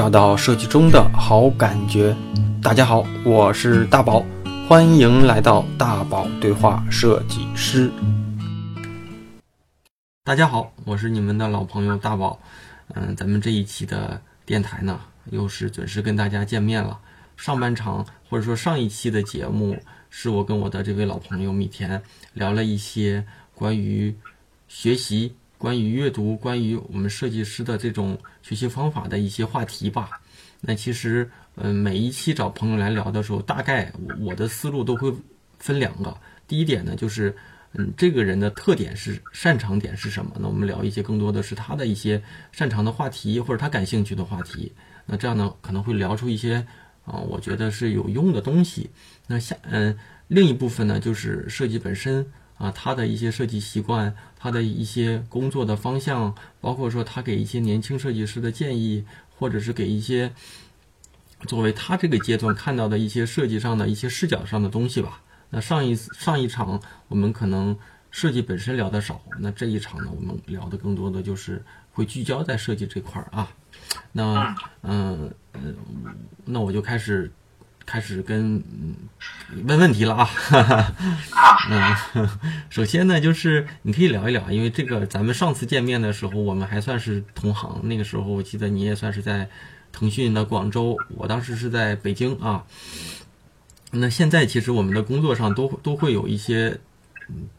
找到设计中的好感觉。大家好，我是大宝，欢迎来到大宝对话设计师。大家好，我是你们的老朋友大宝。嗯，咱们这一期的电台呢，又是准时跟大家见面了。上半场或者说上一期的节目，是我跟我的这位老朋友米田聊了一些关于学习。关于阅读，关于我们设计师的这种学习方法的一些话题吧。那其实，嗯，每一期找朋友来聊的时候，大概我的思路都会分两个。第一点呢，就是，嗯，这个人的特点是擅长点是什么？那我们聊一些更多的是他的一些擅长的话题，或者他感兴趣的话题。那这样呢，可能会聊出一些啊，我觉得是有用的东西。那下，嗯，另一部分呢，就是设计本身。啊，他的一些设计习惯，他的一些工作的方向，包括说他给一些年轻设计师的建议，或者是给一些作为他这个阶段看到的一些设计上的一些视角上的东西吧。那上一上一场我们可能设计本身聊的少，那这一场呢，我们聊的更多的就是会聚焦在设计这块儿啊。那嗯嗯，那我就开始。开始跟问问题了啊，嗯，首先呢，就是你可以聊一聊，因为这个咱们上次见面的时候，我们还算是同行，那个时候我记得你也算是在腾讯的广州，我当时是在北京啊。那现在其实我们的工作上都都会有一些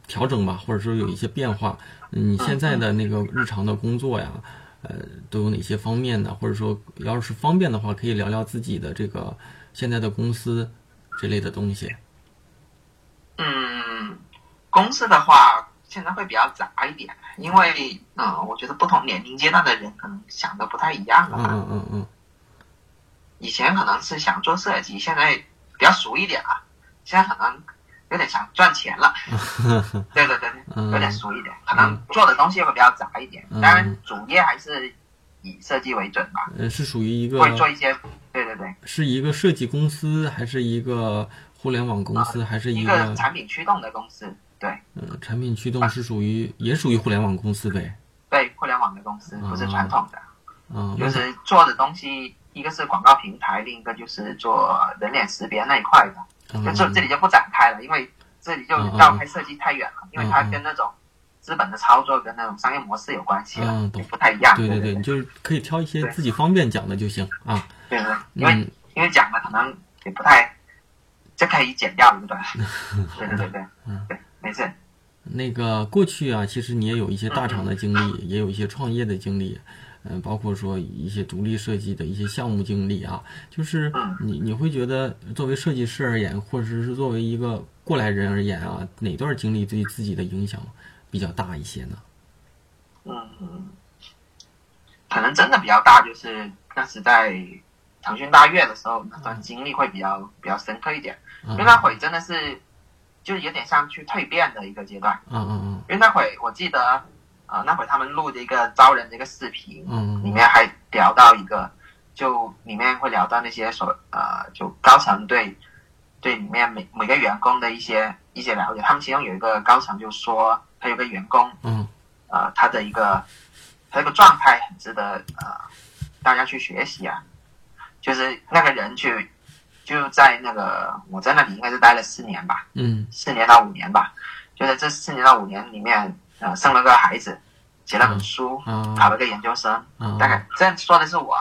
调整吧，或者说有一些变化。你现在的那个日常的工作呀，呃，都有哪些方面呢？或者说，要是方便的话，可以聊聊自己的这个。现在的公司这类的东西，嗯，公司的话现在会比较杂一点，因为嗯，我觉得不同年龄阶段的人可能想的不太一样了。嗯嗯嗯。以前可能是想做设计，现在比较熟一点了，现在可能有点想赚钱了。对对对对，有点熟一点，可能做的东西会比较杂一点，当然主业还是以设计为准吧。嗯，是属于一个会做一些。对对对，是一个设计公司，还是一个互联网公司，还是一个产品驱动的公司？对，嗯，产品驱动是属于也属于互联网公司呗？对，互联网的公司不是传统的，嗯，就是做的东西，一个是广告平台，另一个就是做人脸识别那一块的，就这这里就不展开了，因为这里就绕开设计太远了，因为它跟那种。资本的操作跟那种商业模式有关系嗯，都不太一样。对对对，你就是可以挑一些自己方便讲的就行啊。对对，因为因为讲的可能也不太，这可以剪掉，对不 对？对对对对，嗯，对，没事。那个过去啊，其实你也有一些大厂的经历，也有一些创业的经历，嗯，包括说一些独立设计的一些项目经历啊。就是你你会觉得，作为设计师而言，或者是作为一个过来人而言啊，哪段经历对自己的影响？比较大一些呢，嗯，可能真的比较大，就是当时在腾讯大悦的时候，那段经历会比较比较深刻一点，因为那会真的是就是有点像去蜕变的一个阶段，嗯嗯嗯，因为那会我记得，呃，那会他们录的一个招人的一个视频，嗯，里面还聊到一个，就里面会聊到那些所呃，就高层对对里面每每个员工的一些一些了解，他们其中有一个高层就说。他有个员工，嗯，呃，他的一个，他这个状态很值得呃大家去学习啊。就是那个人去就在那个我在那里应该是待了四年吧，嗯，四年到五年吧。就在这四年到五年里面，呃，生了个孩子，写了本书，嗯考了个研究生，嗯大概这样说的是我。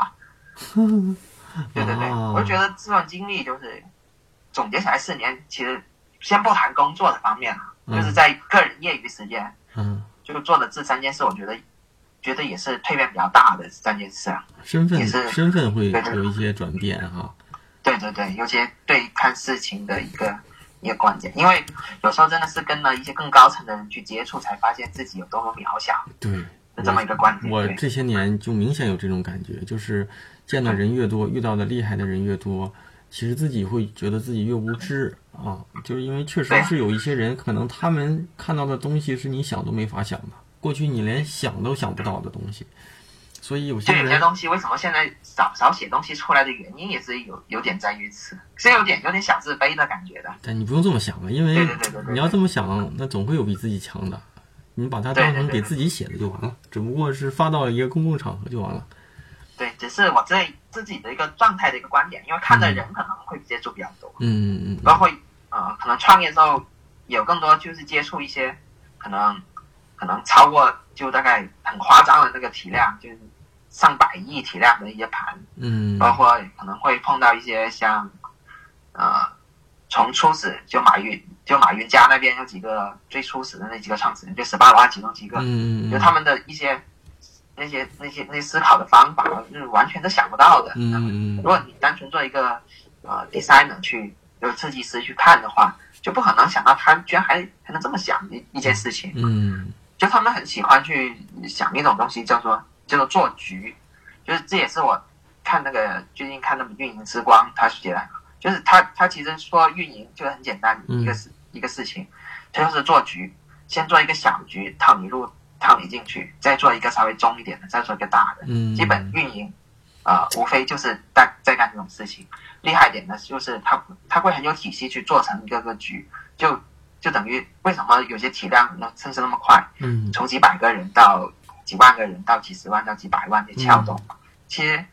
对对对，我就觉得这段经历就是总结起来四年，其实先不谈工作的方面啊。就是在个人业余时间，嗯，就做的这三件事，我觉得，觉得也是蜕变比较大的三件事啊。身份也是身份会有一些转变哈。对对对，有些对看事情的一个一个观点，因为有时候真的是跟了一些更高层的人去接触，才发现自己有多么渺小。对，是这么一个观点。我这些年就明显有这种感觉，就是见的人越多，遇到的厉害的人越多。其实自己会觉得自己越无知啊，就是因为确实是有一些人，可能他们看到的东西是你想都没法想的，过去你连想都想不到的东西。所以有些有些东西为什么现在少少写东西出来的原因，也是有有点在于此，是有点有点小自卑的感觉的。但你不用这么想啊，因为你要这么想，那总会有比自己强的。你把它当成给自己写的就完了，只不过是发到一个公共场合就完了。对，只是我自自己的一个状态的一个观点，因为看的人可能会接触比较多，嗯嗯嗯，包括呃，可能创业之后有更多就是接触一些可能可能超过就大概很夸张的那个体量，就是上百亿体量的一些盘，嗯，包括可能会碰到一些像呃从初始就马云就马云家那边有几个最初始的那几个创始人，就十八罗汉其中几个，嗯。就他们的一些。那些那些那些思考的方法就是完全都想不到的。嗯如果你单纯做一个呃 designer 去，就是设计师去看的话，就不可能想到他居然还还能这么想一一件事情。嗯，就他们很喜欢去想一种东西，叫做叫做做局。就是这也是我看那个最近看那个运营之光，他写的，就是他他其实说运营就很简单一个事、一个事情，他就是做局，先做一个小局，套你入。套你进去，再做一个稍微中一点的，再做一个大的。嗯，基本运营，啊，无非就是在在干这种事情。厉害点的就是他他会很有体系去做成一个个局，就就等于为什么有些体量能甚至那么快？嗯，从几百个人到几万个人，到几十万到几百万的撬动。其实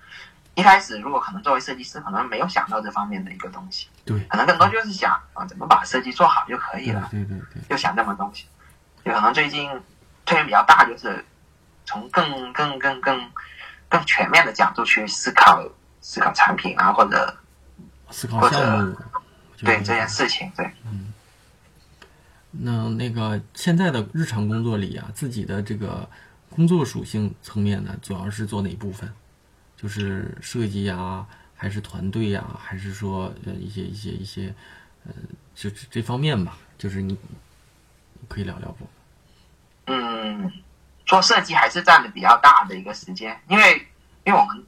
一开始如果可能作为设计师，可能没有想到这方面的一个东西。对，可能更多就是想啊，怎么把设计做好就可以了。对对对，就想这么东西。有可能最近。推荐比较大，就是从更更更更更全面的角度去思考思考产品啊，或者思考项目，对这件事情，对。嗯。那那个现在的日常工作里啊，自己的这个工作属性层面呢，主要是做哪部分？就是设计呀，还是团队呀，还是说呃一些一些一些呃，就这方面吧。就是你可以聊聊不？嗯，做设计还是占的比较大的一个时间，因为因为我们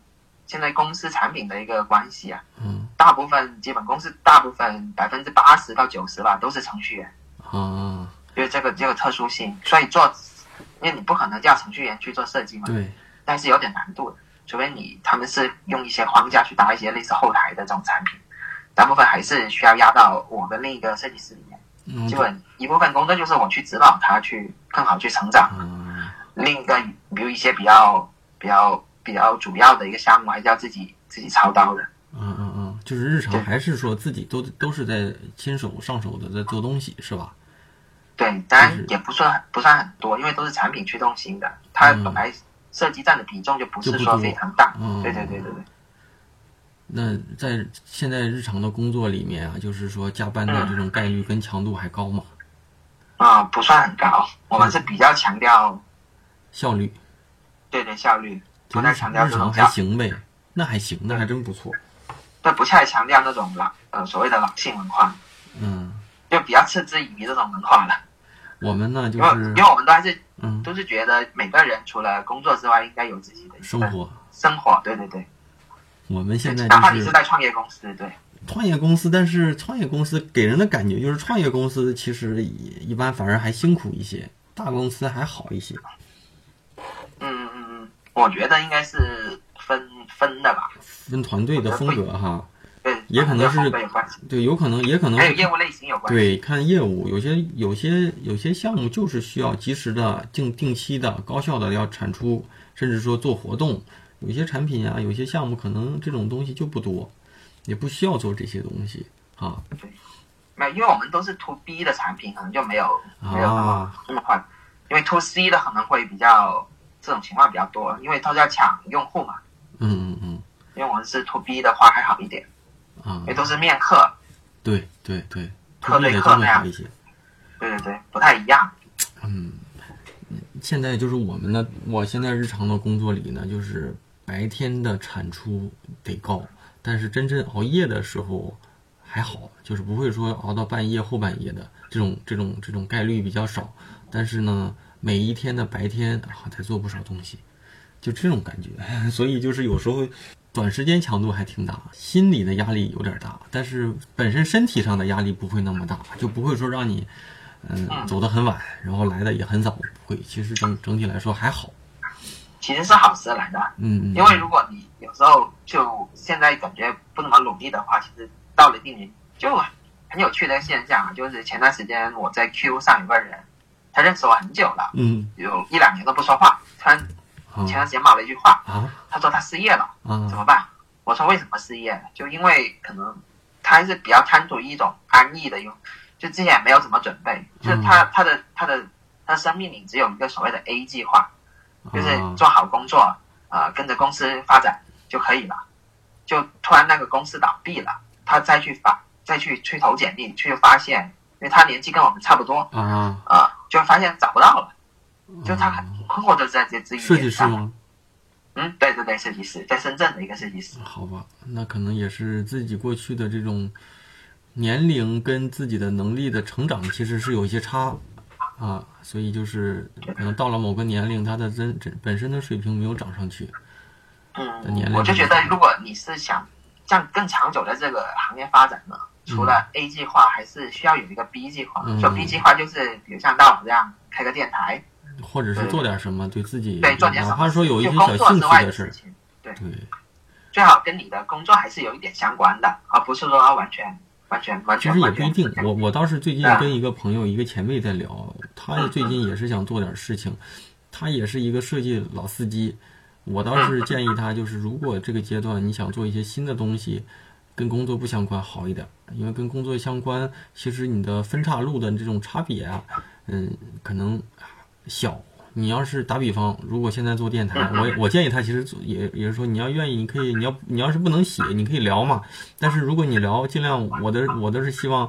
现在公司产品的一个关系啊，嗯，大部分基本公司大部分百分之八十到九十吧都是程序员，哦，因为这个这个特殊性，所以做，因为你不可能叫程序员去做设计嘛，对，但是有点难度的，除非你他们是用一些框架去搭一些类似后台的这种产品，大部分还是需要压到我跟另一个设计师里面。基本一部分工作就是我去指导他去更好去成长。另一个，比如一些比较比较比较主要的一个项目，还是要自己自己操刀的。嗯嗯嗯，就是日常还是说自己都都是在亲手上手的在做东西，是吧？对，当然也不算不算很多，因为都是产品驱动型的，它本来设计占的比重就不是说非常大。嗯对对对对对。那在现在日常的工作里面啊，就是说加班的这种概率跟强度还高吗？啊，不算很高，我们是比较强调效率。对对，效率不太强调日常还行呗，那还行，那还真不错。但，不太强调那种狼呃所谓的狼性文化。嗯。就比较嗤之以鼻这种文化了。我们呢，就是因为我们都还是嗯，都是觉得每个人除了工作之外，应该有自己的生活。生活，对对对。我们现在哪怕你是在创业公司，对，创业公司，但是创业公司给人的感觉就是创业公司其实一般反而还辛苦一些，大公司还好一些。嗯嗯嗯，我觉得应该是分分的吧，分团队的风格哈，对，也可能是对，有可能也可能还有业务类型有关，对，看业务，有些有些有些项目就是需要及时的、定定期的、高效的要产出，甚至说做活动。有些产品啊，有些项目可能这种东西就不多，也不需要做这些东西啊。对，没，因为我们都是 to B 的产品，可能就没有没有那么那么快。因为 to C 的可能会比较这种情况比较多，因为都是要抢用户嘛。嗯嗯嗯。因为我们是 to B 的话还好一点啊，因为都是面客。对对对，客对客那样一些。对对对，不太一样。嗯，现在就是我们的，我现在日常的工作里呢，就是。白天的产出得高，但是真正熬夜的时候还好，就是不会说熬到半夜后半夜的这种这种这种概率比较少。但是呢，每一天的白天啊，才做不少东西，就这种感觉。所以就是有时候短时间强度还挺大，心理的压力有点大，但是本身身体上的压力不会那么大，就不会说让你嗯走得很晚，然后来的也很早，不会。其实整整体来说还好。其实是好事来的，嗯，因为如果你有时候就现在感觉不怎么努力的话，其实到了一年就很有趣的现象啊，就是前段时间我在 Q 上有个人，他认识我很久了，嗯，有一两年都不说话，突然前段时间骂了一句话，啊。他说他失业了，怎么办？我说为什么失业？就因为可能他还是比较贪图一种安逸的，用就之前也没有怎么准备，就是他他的他的他的生命里只有一个所谓的 A 计划，就是做好工作，呃，跟着公司发展就可以了。就突然那个公司倒闭了，他再去发再去去投简历，去发现，因为他年纪跟我们差不多，啊啊，就发现找不到了，就他很困惑的在这这一设计师吗？嗯，对对对，设计师在深圳的一个设计师。好吧，那可能也是自己过去的这种年龄跟自己的能力的成长其实是有一些差啊，所以就是可能到了某个年龄，他的真真本身的水平没有涨上去。嗯，我就觉得，如果你是想这样更长久的这个行业发展呢，除了 A 计划，还是需要有一个 B 计划。说 B 计划就是，比如像大王这样开个电台，或者是做点什么对自己，对做点什么，哪怕说有一些小兴趣的事情，对对，最好跟你的工作还是有一点相关的，而不是说完全完全完全。其实也不一定，我我倒是最近跟一个朋友，一个前辈在聊，他最近也是想做点事情，他也是一个设计老司机。我倒是建议他，就是如果这个阶段你想做一些新的东西，跟工作不相关好一点，因为跟工作相关，其实你的分岔路的这种差别啊，嗯，可能小。你要是打比方，如果现在做电台，我我建议他，其实也也是说，你要愿意，你可以，你要你要是不能写，你可以聊嘛。但是如果你聊，尽量我的我都是希望，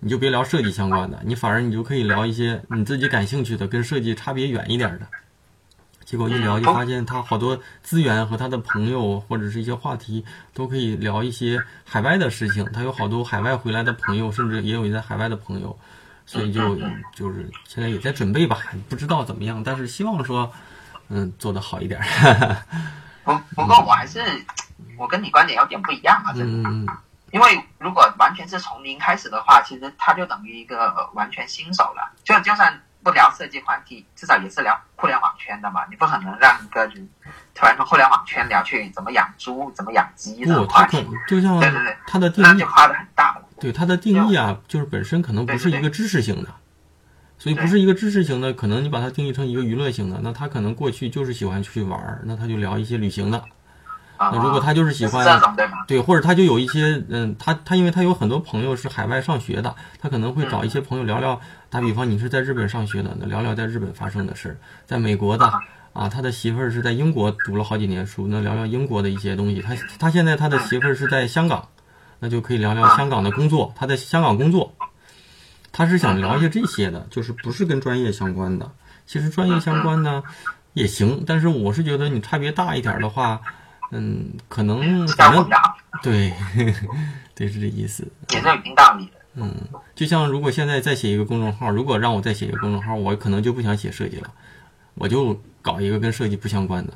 你就别聊设计相关的，你反而你就可以聊一些你自己感兴趣的，跟设计差别远一点的。结果一聊就发现他好多资源和他的朋友或者是一些话题都可以聊一些海外的事情。他有好多海外回来的朋友，甚至也有在海外的朋友，所以就就是现在也在准备吧，不知道怎么样，但是希望说嗯做的好一点。不不过我还是我跟你观点有点不一样啊，嗯，因为如果完全是从零开始的话，其实他就等于一个完全新手了，就就算。不聊设计话题，至少也是聊互联网圈的嘛。你不可能让一个人突然从互联网圈聊去怎么养猪、怎么养鸡的话题。就像对对对，他的定义就跨的很大了。对它的定义啊，就是本身可能不是一个知识型的，所以不是一个知识型的，可能你把它定义成一个娱乐型的，那他可能过去就是喜欢出去玩儿，那他就聊一些旅行的。那如果他就是喜欢对，或者他就有一些嗯，他他因为他有很多朋友是海外上学的，他可能会找一些朋友聊聊。打比方，你是在日本上学的，那聊聊在日本发生的事儿；在美国的啊，他的媳妇儿是在英国读了好几年书，那聊聊英国的一些东西。他他现在他的媳妇儿是在香港，那就可以聊聊香港的工作。他在香港工作，他是想聊一些这些的，就是不是跟专业相关的。其实专业相关呢也行，但是我是觉得你差别大一点的话。嗯，可能反正对，对是这意思。也是有一定道理的。嗯，就像如果现在再写一个公众号，如果让我再写一个公众号，我可能就不想写设计了，我就搞一个跟设计不相关的。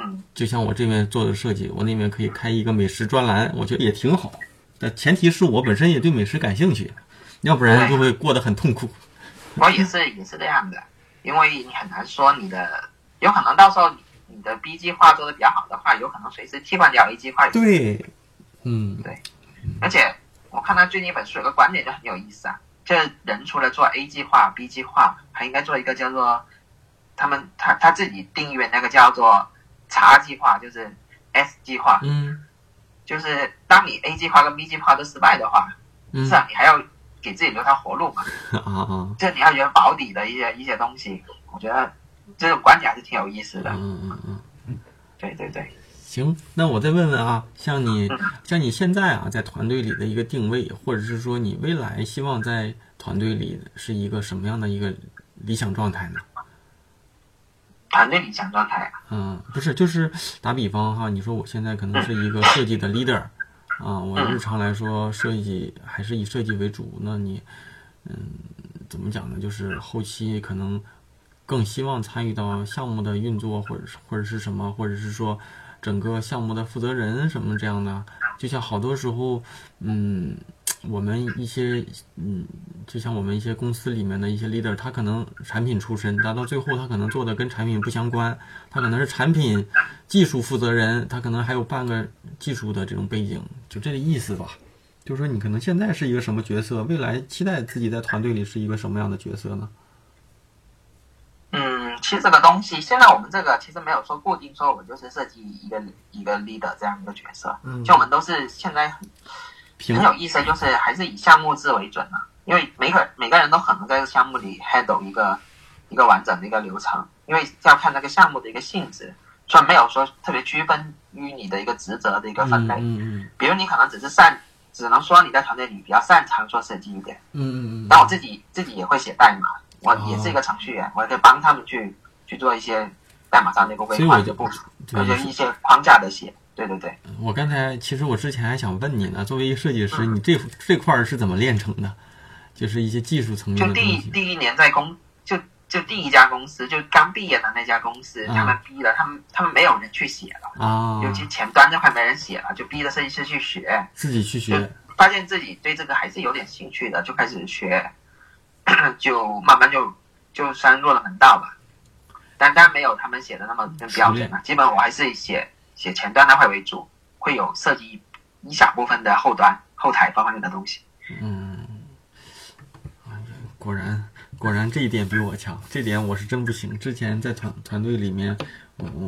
嗯，就像我这边做的设计，我那边可以开一个美食专栏，我觉得也挺好。但前提是我本身也对美食感兴趣，要不然就会过得很痛苦。我也是也是这样的，因为你很难说你的，有可能到时候。你的 B 计划做的比较好的话，有可能随时替换掉 A 计划。对，嗯，对。而且我看他最近一本书有个观点就很有意思啊，就是人除了做 A 计划、B 计划，还应该做一个叫做他们他他自己定义的那个叫做叉计划，就是 S 计划。嗯。就是当你 A 计划跟 B 计划都失败的话，是啊你还要给自己留条活路嘛。啊啊。就你要有保底的一些一些东西，我觉得。这种观点还是挺有意思的。嗯嗯嗯嗯，对对对。行，那我再问问啊，像你像你现在啊，在团队里的一个定位，或者是说你未来希望在团队里是一个什么样的一个理想状态呢？团队理想状态啊？嗯，不是，就是打比方哈，你说我现在可能是一个设计的 leader 啊，我日常来说设计还是以设计为主，那你嗯，怎么讲呢？就是后期可能。更希望参与到项目的运作，或者是或者是什么，或者是说整个项目的负责人什么这样的。就像好多时候，嗯，我们一些嗯，就像我们一些公司里面的一些 leader，他可能产品出身，但到最后他可能做的跟产品不相关，他可能是产品技术负责人，他可能还有半个技术的这种背景，就这个意思吧。就是说你可能现在是一个什么角色，未来期待自己在团队里是一个什么样的角色呢？嗯其实这个东西，现在我们这个其实没有说固定说我就是设计一个一个 leader 这样一个角色，嗯，就我们都是现在很很有意思，就是还是以项目制为准啊，因为每个每个人都可能在这个项目里 handle 一个一个完整的一个流程，因为要看那个项目的一个性质，所以没有说特别区分于你的一个职责的一个分类，嗯嗯，比如你可能只是擅，只能说你在团队里比较擅长做设计一点，嗯嗯嗯，但我自己自己也会写代码。我也是一个程序员，我可以帮他们去去做一些代码上的一个规划的部署，或者一些框架的写。对对对。我刚才其实我之前还想问你呢，作为一个设计师，你这这块是怎么练成的？就是一些技术层面的就第第一年在公，就就第一家公司，就刚毕业的那家公司，他们逼了他们，他们没有人去写了啊，尤其前端这块没人写了，就逼着设计师去学，自己去学，发现自己对这个还是有点兴趣的，就开始学。就慢慢就就算入了门道吧，但当然没有他们写的那么标准了。基本我还是写写前端那块为主，会有涉及一小部分的后端后台方面的东西。嗯，果然果然这一点比我强，这点我是真不行。之前在团团队里面，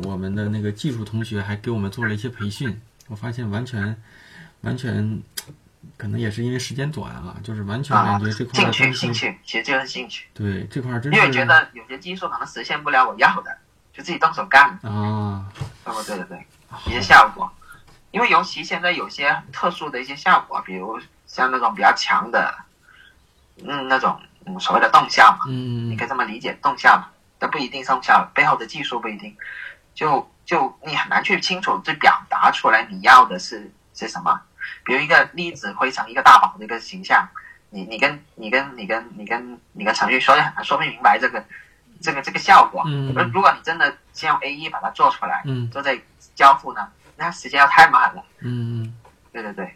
我们的那个技术同学还给我们做了一些培训，我发现完全完全。可能也是因为时间短啊，就是完全感觉这块兴趣兴趣，其实就是兴趣。对这块真是因为觉得有些技术可能实现不了我要的，就自己动手干啊。哦，对对对，一些效果。因为尤其现在有些特殊的一些效果，比如像那种比较强的，嗯，那种所谓的动效嘛，嗯，你可以这么理解，动效嘛，但不一定动效，背后的技术不一定，就就你很难去清楚去表达出来你要的是是什么。比如一个粒子灰成一个大宝的一个形象，你你跟你跟你跟你跟你跟程序说也很难说不明白这个这个这个效果。嗯。而如果你真的先用 A E 把它做出来，嗯，做在交付呢，那时间要太慢了。嗯。对对对。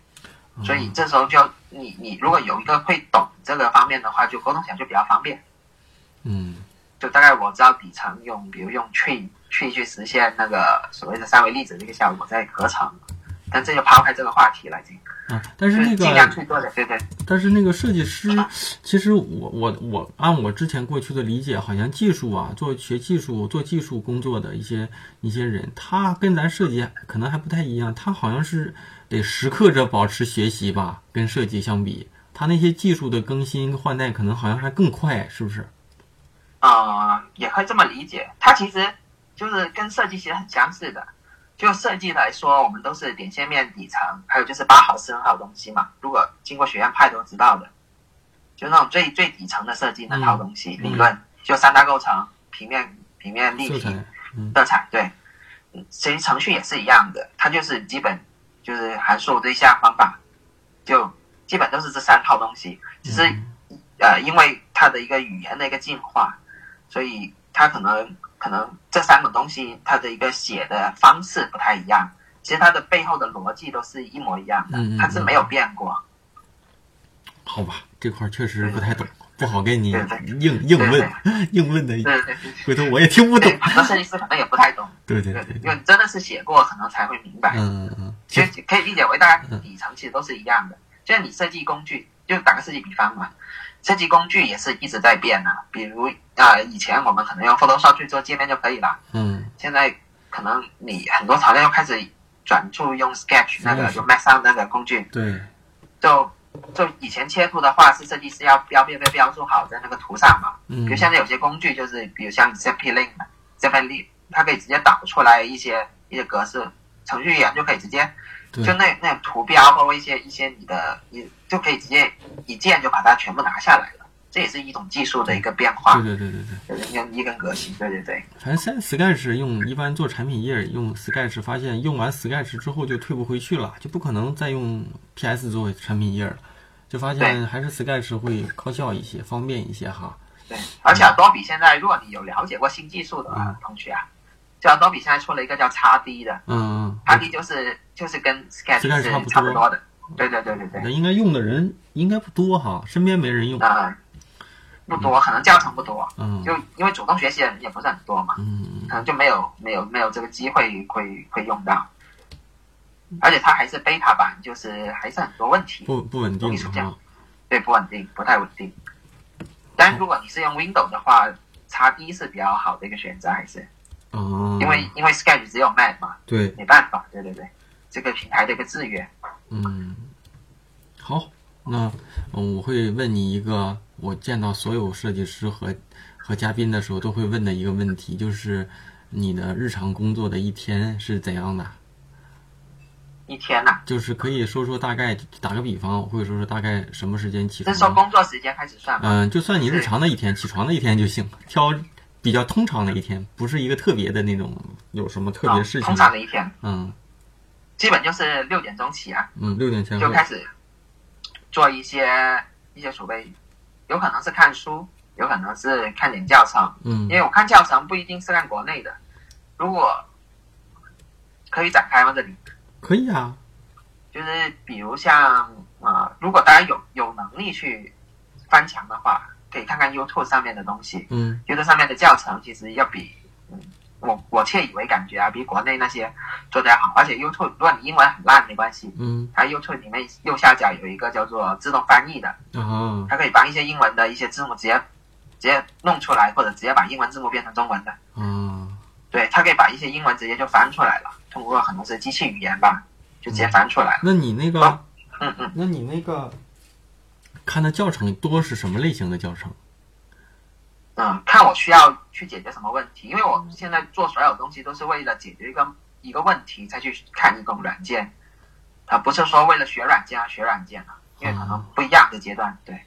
所以这时候就你你如果有一个会懂这个方面的话，就沟通起来就比较方便。嗯。就大概我知道底层用，比如用 tree tree 去实现那个所谓的三维粒子这个效果，在合成。但这就抛开这个话题了，已经啊。但是那个尽量去做的，对对。但是那个设计师，其实我我我按我之前过去的理解，好像技术啊，做学技术、做技术工作的一些一些人，他跟咱设计可能还不太一样。他好像是得时刻着保持学习吧，跟设计相比，他那些技术的更新换代可能好像还更快，是不是？啊，也可以这么理解。他其实就是跟设计其实很相似的。就设计来说，我们都是点线面底层，还有就是八毫、四毫东西嘛。如果经过学院派都知道的，就那种最最底层的设计那套东西理论，就三大构成：平面、平面立体、色彩。对，其实程序也是一样的，它就是基本就是函数、对象、方法，就基本都是这三套东西。只是呃，因为它的一个语言的一个进化，所以它可能。可能这三种东西它的一个写的方式不太一样，其实它的背后的逻辑都是一模一样的，它是没有变过。好吧，这块确实不太懂，不好给你硬硬问硬问的。回头我也听不懂。很多设计师可能也不太懂。对对对，因为真的是写过，可能才会明白。嗯嗯嗯。其实可以理解为大家底层其实都是一样的，就像你设计工具，就打个设计比方嘛。设计工具也是一直在变的，比如啊，以前我们可能用 Photoshop 去做界面就可以了，嗯，现在可能你很多材料又开始转注用 Sketch 那个用 Max 上那个工具，对，就就以前切图的话是设计师要标标标标注好在那个图上嘛，嗯，比如现在有些工具就是比如像 Zeppelin Zeppelin，它可以直接导出来一些一些格式，程序员就可以直接。就那那图标，包括一些一些你的，你就可以直接一键就把它全部拿下来了。这也是一种技术的一个变化。对对对对对，用一根革新。对对对。反正 Sketch 用一般做产品页用 Sketch，发现用完 Sketch 之后就退不回去了，就不可能再用 PS 做产品页了。就发现还是 Sketch 会高效一些，方便一些哈。对，而且 Adobe 现在，如果你有了解过新技术的同学啊。叫 Adobe 现在出了一个叫叉 D 的，嗯叉 D 就是就是跟 Sketch 是差不多。的，对对对对对。那应该用的人应该不多哈，身边没人用。啊，不多，可能教程不多，嗯，就因为主动学习的人也不是很多嘛，嗯可能就没有没有没有这个机会会会用到，而且它还是 beta 版，就是还是很多问题，不不稳定啊，对，不稳定，不太稳定。但如果你是用 Windows 的话。叉 D 是比较好的一个选择，还是？哦。因为因为 Sketch 只有 Mac 嘛。对。没办法，对对对，这个平台的一个制约。嗯。好，那嗯，我会问你一个我见到所有设计师和和嘉宾的时候都会问的一个问题，就是你的日常工作的一天是怎样的？一天呐，就是可以说说大概，打个比方，或者说说大概什么时间起床？是从工作时间开始算吗？嗯，就算你日常的一天，起床的一天就行，挑比较通常的一天，不是一个特别的那种，有什么特别事情？通常的一天，嗯，基本就是六点钟起啊，嗯，六点前就开始做一些一些储备，有可能是看书，有可能是看点教程，嗯，因为我看教程不一定是看国内的，如果可以展开吗？这里？可以啊，就是比如像啊，如果大家有有能力去翻墙的话，可以看看 YouTube 上面的东西。嗯，YouTube 上面的教程其实要比嗯，我我窃以为感觉啊，比国内那些做的要好。而且 YouTube 如果你英文很烂没关系，嗯，它 YouTube 里面右下角有一个叫做自动翻译的，哦，它可以把一些英文的一些字母直接直接弄出来，或者直接把英文字母变成中文的。嗯，对，它可以把一些英文直接就翻出来了。通过很多是机器语言吧，就直接翻出来了。那你那个，嗯嗯，那你那个看的教程多是什么类型的教程？嗯，看我需要去解决什么问题，因为我现在做所有东西都是为了解决一个一个问题才去看一种软件，啊，不是说为了学软件而学软件啊，因为可能不一样的阶段。对，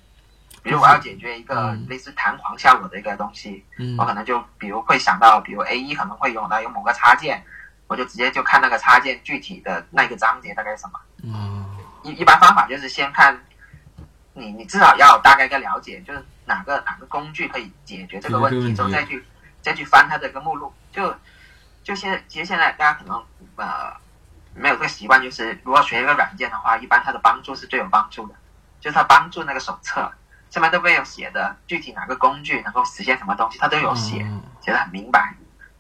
比如我要解决一个类似弹簧效果的一个东西，嗯我可能就比如会想到，比如 A 一可能会用到有某个插件。我就直接就看那个插件具体的那个章节大概是什么。嗯。一一般方法就是先看，你你至少要大概一个了解，就是哪个哪个工具可以解决这个问题，之后再去再去翻它的一个目录。就就现在，其实现在大家可能呃没有这个习惯，就是如果学一个软件的话，一般它的帮助是最有帮助的，就是它帮助那个手册上面都会有写的，具体哪个工具能够实现什么东西，它都有写，写的很明白。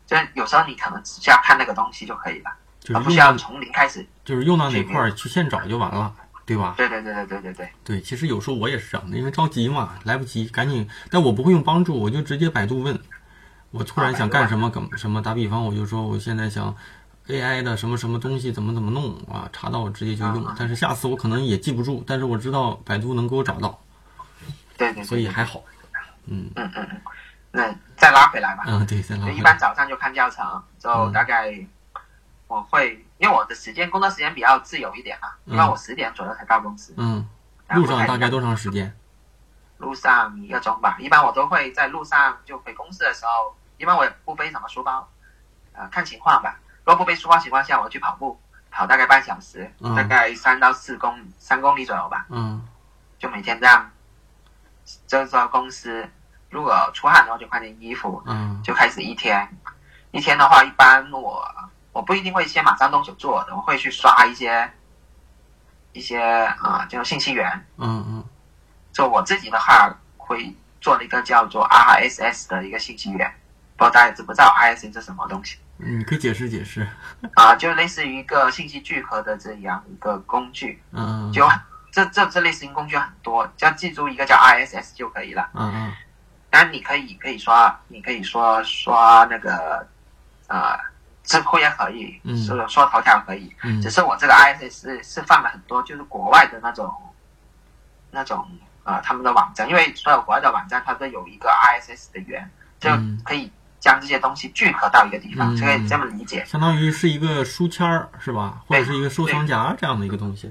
就是有时候你可能只需要看那个东西就可以了，而不需要从零开始。就是用到哪块儿去现找就完了，对吧？对对对对对对对。对，其实有时候我也是这样的，因为着急嘛，来不及，赶紧。但我不会用帮助，我就直接百度问。我突然想干什么，什什么？打比方，我就说我现在想 AI 的什么什么东西怎么怎么弄啊？查到我直接就用。但是下次我可能也记不住，但是我知道百度能给我找到。对对。所以还好。嗯嗯嗯嗯。那再拉回来吧。嗯，对，再拉回来。一般早上就看教程，就大概我会，因为我的时间工作时间比较自由一点啊，一般我十点左右才到公司。嗯。路上大概多长时间？路上一个钟吧。一般我都会在路上就回公司的时候，一般我也不背什么书包，呃，看情况吧。如果不背书包情况下，我去跑步，跑大概半小时，大概三到四公三公里左右吧。嗯。就每天这样，就是说公司。如果出汗的话，就换件衣服，嗯，就开始一天。一天的话，一般我我不一定会先马上动手做的，我会去刷一些一些啊，就信息源，嗯嗯。就我自己的话，会做了一个叫做 RSS 的一个信息源，不知道大家知不知道 RSS 是什么东西？嗯，可以解释解释。啊，就类似于一个信息聚合的这样一个工具，嗯，就这这这类型工具很多，只要记住一个叫 RSS 就可以了，嗯嗯。当然，你可以可以刷，你可以说刷那个，呃，知乎也可以，说说头条可以，只是我这个 ISS 是是放了很多，就是国外的那种，那种啊，他们的网站，因为所有国外的网站它都有一个 ISS 的源，就可以将这些东西聚合到一个地方，可以这么理解。相当于是一个书签儿，是吧？或者是一个收藏夹这样的一个东西。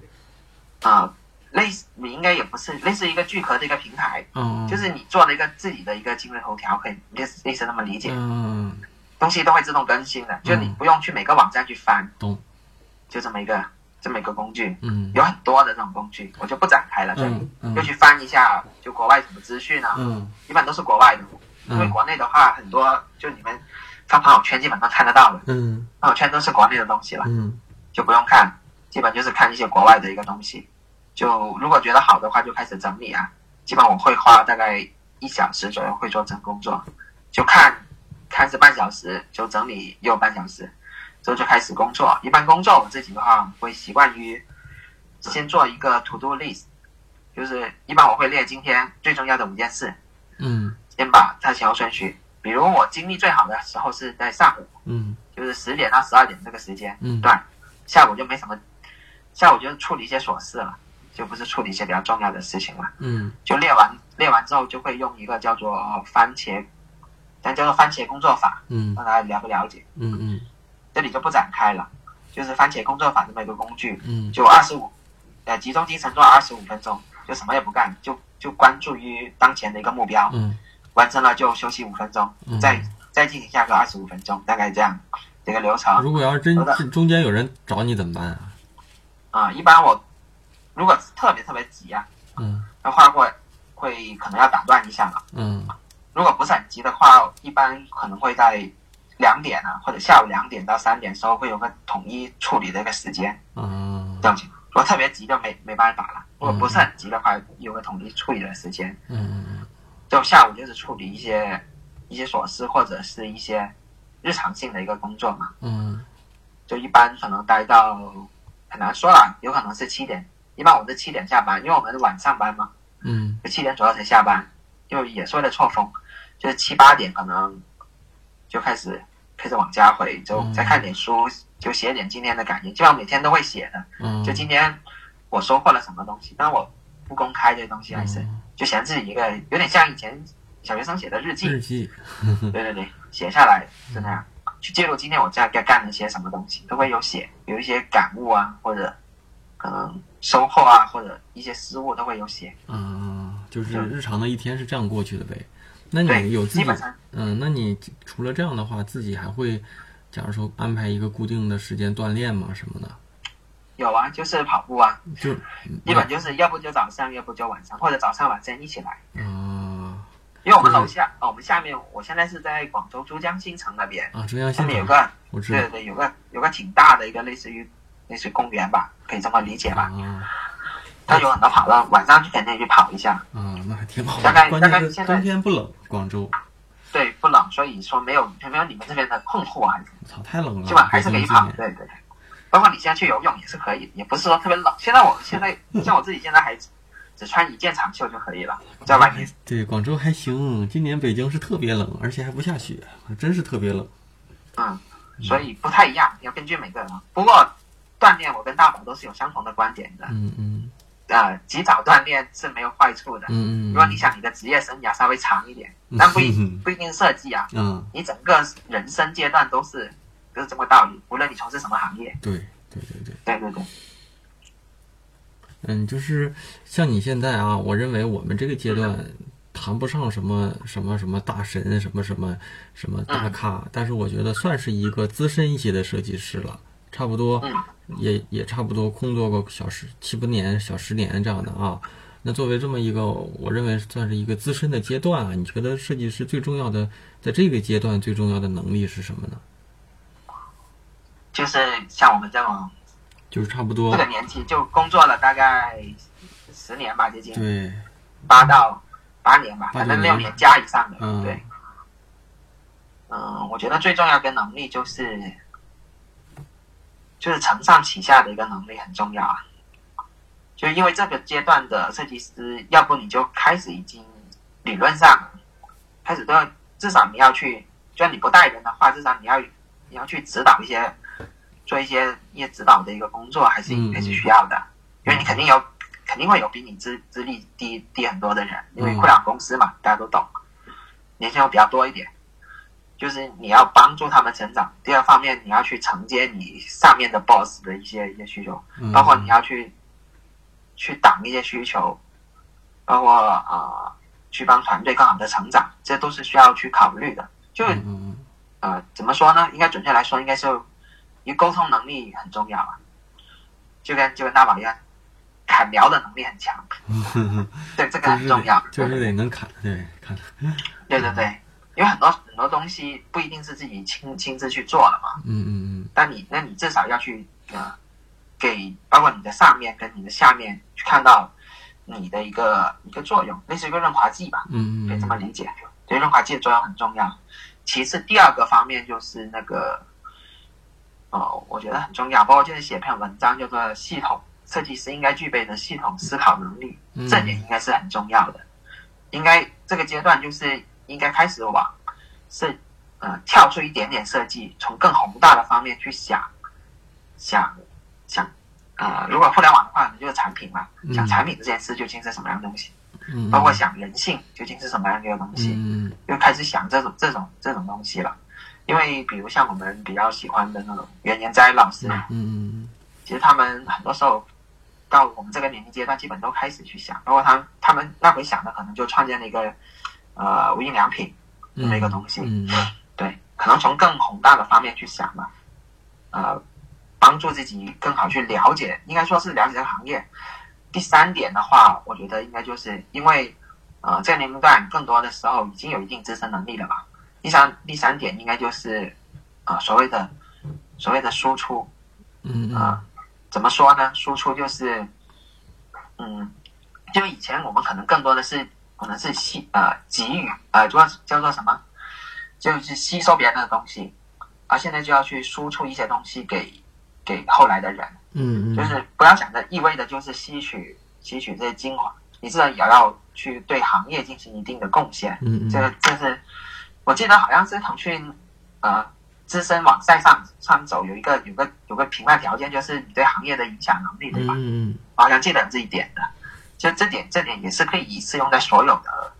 啊。类似，你应该也不是类似一个聚合的一个平台，嗯，就是你做了一个自己的一个今日头条，可以类似类似那么理解，嗯，东西都会自动更新的，就你不用去每个网站去翻，懂，就这么一个这么一个工具，嗯，有很多的这种工具，我就不展开了，这里就去翻一下，就国外什么资讯啊，嗯，一般都是国外的，因为国内的话很多就你们发朋友圈基本上看得到的，嗯，朋友圈都是国内的东西了，嗯，就不用看，基本就是看一些国外的一个东西。就如果觉得好的话，就开始整理啊。基本我会花大概一小时左右会做整工作，就看看是半小时，就整理又半小时，之后就开始工作。一般工作我自己的话会习惯于先做一个 to do list，就是一般我会列今天最重要的五件事，嗯，先把它前后顺序。比比如我精力最好的时候是在上午，嗯，就是十点到十二点这个时间嗯对，下午就没什么，下午就处理一些琐事了，就不是处理一些比较重要的事情了。嗯就列完列完之后，就会用一个叫做番茄，但叫做番茄工作法，嗯让大家了不了解？嗯嗯这里就不展开了，就是番茄工作法这么一个工具，嗯就二十五，呃，集中精神做二十五分钟，就什么也不干，就就关注于当前的一个目标，嗯完成了就休息五分钟，嗯再再进行下个二十五分钟，大概这样这个流程。如果要是真中间有人找你怎么办啊？啊、一般我如果特别特别急啊嗯那话，会会可能要打断一下了。嗯如果不是很急的话，一般可能会在两点啊，或者下午两点到三点的时候会有个统一处理的一个时间，嗯这样子。如果特别急就没没办法了，如果不是很急的话，有个统一处理的时间。嗯就下午就是处理一些一些琐事或者是一些日常性的一个工作嘛，嗯就一般可能待到很难说了，有可能是七点，一般我是七点下班，因为我们是晚上班嘛，嗯就七点左右才下班，就也是为了错峰，就是七八点可能就开始开始往家回，就嗯再看点书，就写点今天的感觉，基本上每天都会写的，嗯，就今天我收获了什么东西，但我不公开这些东西，还是嗯。就写自己一个有点像以前小学生写的日记，日记，对对对，写下来就那样，去记录今天我在该干了些什么东西，都会有写，有一些感悟啊，或者可能收获啊，或者一些失误都会有写。嗯，就是日常的一天是这样过去的呗。那你有自己基本上嗯，那你除了这样的话，自己还会，假如说安排一个固定的时间锻炼吗？什么的？有啊，就是跑步啊，就 基本就是要不就早上，要不就晚上，或者早上晚上一起来。啊因为我们楼下，哦，我们下面，我现在是在广州珠江新城那边，啊，珠江下新城，面有个，我知道对对对，有个有个挺大的一个类似于类似于公园吧，可以这么理解吧。啊它有很多跑道，晚上去肯定去跑一下。啊，那还挺好大概大概现在冬天不冷，广州，对，不冷，所以说没有没有你们这边的困惑啊，操，太冷了，今晚还是可以跑。对对对，包括你现在去游泳也是可以，也不是说特别冷。现在我现在 像我自己现在还只只穿一件长袖就可以了，在外面。对广州还行，今年北京是特别冷，而且还不下雪，真是特别冷。嗯，所以不太一样，要根据每个人。不过锻炼，我跟大宝都是有相同的观点的。嗯嗯呃，及早锻炼是没有坏处的。嗯嗯。如果你想你的职业生涯稍微长一点，但不一 不一定设计啊，嗯，你整个人生阶段都是都是这个道理，无论你从事什么行业。对对对对。对对对，嗯，就是像你现在啊，我认为我们这个阶段谈不上什么什么什么大神，什么什么什么大咖，但是我觉得算是一个资深一些的设计师了，差不多也也差不多工作过小十七八年、小十年这样的啊。那作为这么一个，我认为算是一个资深的阶段啊，你觉得设计师最重要的在这个阶段最重要的能力是什么呢？就是像我们这种就是差不多这个年纪，就工作了大概十年吧，接近对，八到八年吧，反正六年加以上的，嗯对。嗯，我觉得最重要的能力就是，就是承上启下的一个能力很重要啊。就因为这个阶段的设计师，要不你就开始已经理论上开始都要，至少你要去，就算你不带人的话，至少你要你要去指导一些，做一些一些指导的一个工作，还是嗯还是需要的，因为你肯定有肯定会有比你资资历低低很多的人，因为嗯。互联网公司嘛，大家都懂，年轻人比较多一点，就是你要帮助他们成长。第二方面，你要去承接你上面的 boss 的一些一些需求，嗯包括你要去去挡一些需求，包括啊、呃去帮团队更好的成长，这都是需要去考虑的。就呃，怎么说呢？应该准确来说，应该是一个沟通能力很重要啊，就跟就跟大宝一样，砍苗的能力很强，嗯，对，这个很重要。就是得能砍，对，砍，对对对，因为很多很多东西不一定是自己亲亲自去做的嘛，嗯嗯嗯但你那你至少要去呃，给包括你的上面跟你的下面去看到你的一个一个作用，类似于一个润滑剂吧，嗯嗯可以这么理解。对，润滑剂的作用很重要。其次，第二个方面就是那个，哦，我觉得很重要，包括就是写篇文章叫做系统设计师应该具备的系统思考能力，嗯这点应该是很重要的。应该这个阶段就是应该开始往设呃跳出一点点设计，从更宏大的方面去想想想呃，如果互联网的话，就是产品嘛，想产品这件事究竟是什么样的东西，包括想人性究竟是什么样的一个东西，又开始想这种这种这种东西了。因为比如像我们比较喜欢的那种袁研哉老师，嗯，其实他们很多时候到我们这个年龄阶段，基本都开始去想，包括他他们那会想的可能就创建了一个呃无印良品这么一个东西，对，可能从更宏大的方面去想吧，呃，帮助自己更好去了解，应该说是了解这个行业。第三点的话，我觉得应该就是因为呃这个年龄段更多的时候已经有一定自身能力了吧。第三第三点应该就是啊，所谓的所谓的输出，嗯啊，怎么说呢？输出就是，嗯，就以前我们可能更多的是可能是吸呃给予呃叫叫做什么，就是吸收别人的东西，而现在就要去输出一些东西给给后来的人，嗯嗯，就是不要想着一味的就是吸取吸取这些精华，你自然也要去对行业进行一定的贡献，嗯嗯，这个这是。我记得好像是腾讯，呃，资深往赛上上走有一个有个有个评判条件，就是你对行业的影响能力，对吧？嗯嗯。好像记得这一点的，就这点这点也是可以适用在所有的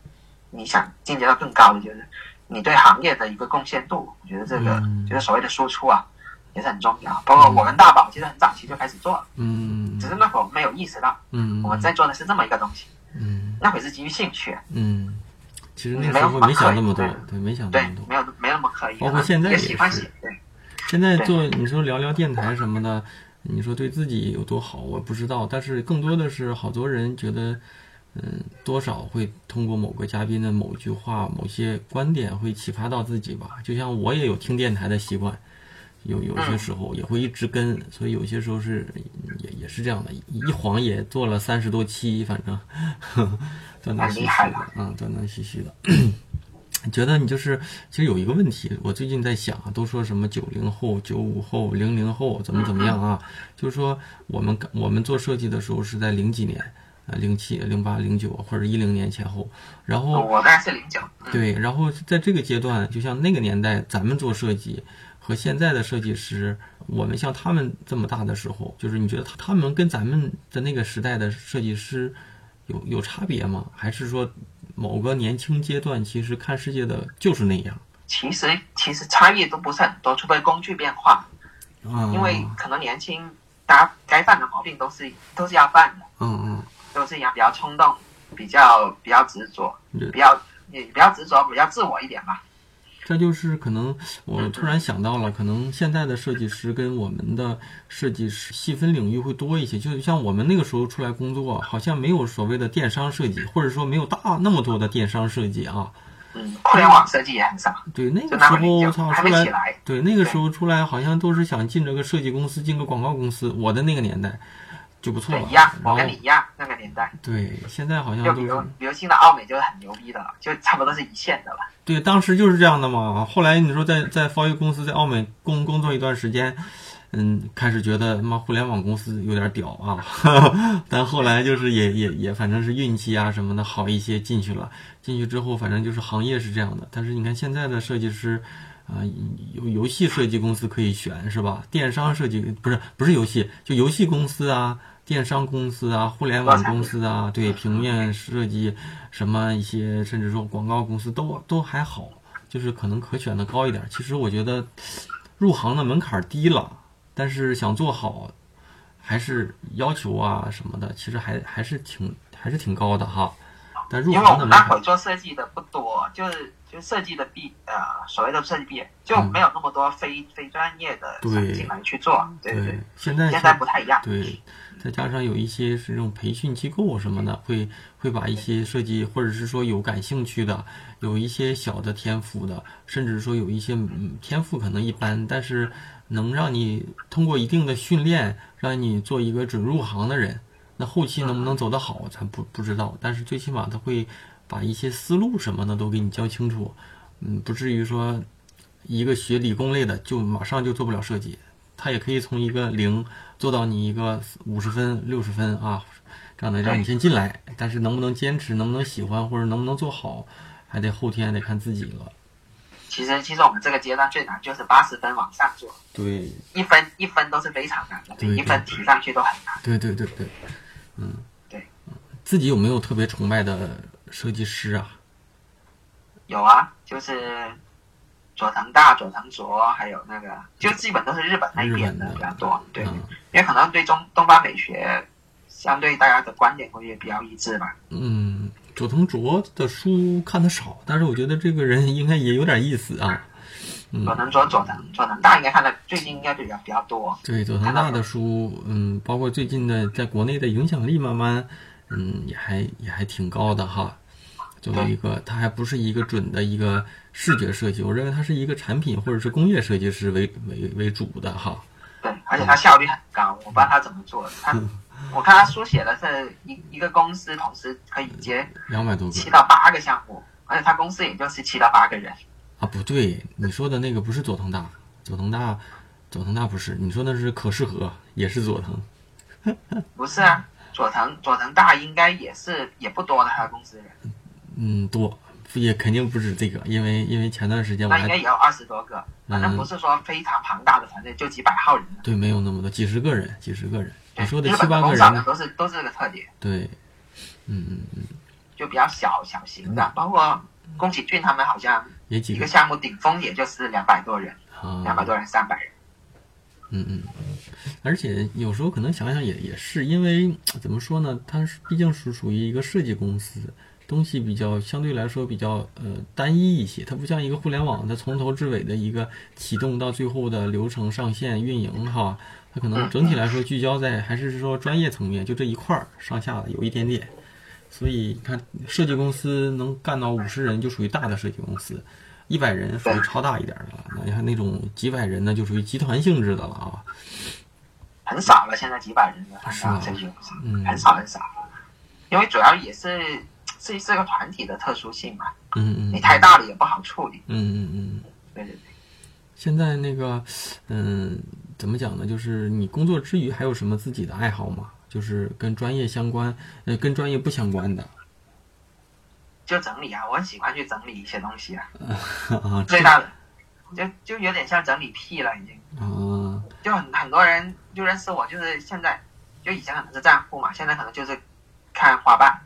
你想进阶到更高的，就是你对行业的一个贡献度。我觉得这个就是所谓的输出啊，也是很重要。包括我跟大宝其实很早期就开始做了，嗯，只是那会儿没有意识到，嗯，我们在做的是这么一个东西，嗯，那会是基于兴趣，嗯。其实那时候没想那么多，对，没想那么多，没有没那么刻意。包括现在也是，对。现在做你说聊聊电台什么的，你说对自己有多好，我不知道。但是更多的是，好多人觉得，嗯，多少会通过某个嘉宾的某句话、某些观点会启发到自己吧。就像我也有听电台的习惯，有有些时候也会一直跟，所以有些时候是也也是这样的，一晃也做了三十多期，反正。断断续续的，嗯，断断续续的。觉得你就是，其实有一个问题，我最近在想啊，都说什么九零后、九五后、零零后怎么怎么样啊？就是说，我们我们做设计的时候是在零几年，呃，零七、零八、零九或者一零年前后。然后我概是零九。对，然后在这个阶段，就像那个年代，咱们做设计和现在的设计师，我们像他们这么大的时候，就是你觉得他他们跟咱们的那个时代的设计师。有有差别吗？还是说某个年轻阶段其实看世界的就是那样？其实其实差异都不是很多，除非工具变化。嗯。因为可能年轻，大家该犯的毛病都是都是要犯的。嗯嗯。都是一样，比较冲动，比较比较执着，比较也比较执着，比较自我一点吧。这就是可能，我突然想到了，可能现在的设计师跟我们的设计师细分领域会多一些。就像我们那个时候出来工作，好像没有所谓的电商设计，或者说没有大那么多的电商设计啊。嗯，互联网设计也很少。对，那个时候操出来，对那个时候出来，好像都是想进这个设计公司，进个广告公司。我的那个年代。就不错了，一样，我跟你一样那个年代。对，现在好像就比如，比如新的奥美就是很牛逼的了，就差不多是一线的了。对，当时就是这样的嘛。后来你说在在方 A 公司在奥美工工作一段时间，嗯，开始觉得他妈互联网公司有点屌啊。但后来就是也也也反正是运气啊什么的好一些进去了。进去之后反正就是行业是这样的。但是你看现在的设计师啊，游游戏设计公司可以选是吧？电商设计不是不是游戏，就游戏公司啊。电商公司啊，互联网公司啊，对平面设计，什么一些，甚至说广告公司都都还好，就是可能可选的高一点。其实我觉得入行的门槛低了，但是想做好，还是要求啊什么的，其实还还是挺还是挺高的哈。因为我们那会做设计的不多，就是就设计的毕呃所谓的设计毕业就没有那么多非非专业的进来去做，对对。现在现在不太一样。对。再加上有一些是这种培训机构什么的，会会把一些设计，或者是说有感兴趣的，有一些小的天赋的，甚至说有一些天赋可能一般，但是能让你通过一定的训练，让你做一个准入行的人。那后期能不能走得好，咱不不知道。但是最起码他会把一些思路什么的都给你教清楚，嗯，不至于说一个学理工类的就马上就做不了设计。他也可以从一个零做到你一个五十分、六十分啊，这样的让你先进来。但是能不能坚持，能不能喜欢，或者能不能做好，还得后天得看自己了。其实其实我们这个阶段最难就是八十分往上做，对，一分一分都是非常难的，对一分提上去都很难。对对对对，嗯，对，自己有没有特别崇拜的设计师啊？有啊，就是佐藤大、佐藤卓，还有那个，就基本都是日本那边的比较多。对，嗯因为可能对中东方美学相对大家的观点会比较一致吧。嗯，佐藤卓的书看的少，但是我觉得这个人应该也有点意思啊。嗯佐藤卓、佐藤佐藤大应该看的最近应该比较比较多。对佐藤大的书，嗯，包括最近的在国内的影响力，慢慢，嗯，也还也还挺高的哈。作为一个，他还不是一个准的一个视觉设计，我认为他是一个产品或者是工业设计师为为为主的哈。对，而且他效率很高，我不知道他怎么做的。他，我看他书写的是一一个公司同时可以接两百多个七到八个项目，而且他公司也就是七到八个人。啊，不对，你说的那个不是佐藤大，佐藤大，佐藤大不是，你说那是可视和，也是佐藤。不是啊，佐藤佐藤大应该也是也不多的，他的公司人，嗯，多也肯定不止这个，因为因为前段时间我那应该也有二十多个，反正不是说非常庞大的团队，就几百号人的。对没有那么多，几十个人，几十个人。你说的七八个人，都是都是这个特点，对，嗯嗯嗯，就比较小小型的，包括宫崎骏他们好像也几个项目顶峰也就是两百多人，啊，两百多人三百人。嗯嗯，而且有时候可能想想也也是，因为怎么说呢，它是毕竟是属于一个设计公司，东西比较相对来说比较呃单一一些，它不像一个互联网，它从头至尾的一个启动到最后的流程上线运营哈，它可能整体来说聚焦在还是说专业层面，就这一块儿上下有一点点。所以你看，设计公司能干到五十人就属于大的设计公司，一百人属于超大一点的了。那你看那种几百人呢，就属于集团性质的了啊。很少了，现在几百人的是啊这些公司，嗯很少很少。因为主要也是 是是个团体的特殊性嘛，嗯嗯你太大了也不好处理。嗯嗯嗯。对对对，现在那个，嗯，怎么讲呢？就是你工作之余还有什么自己的爱好吗？就是跟专业相关，呃，跟专业不相关的就整理啊，我很喜欢去整理一些东西啊。啊最大的就就有点像整理癖了，已经。啊就很很多人就认识我，就是现在就以前可能是账户嘛，现在可能就是看花瓣，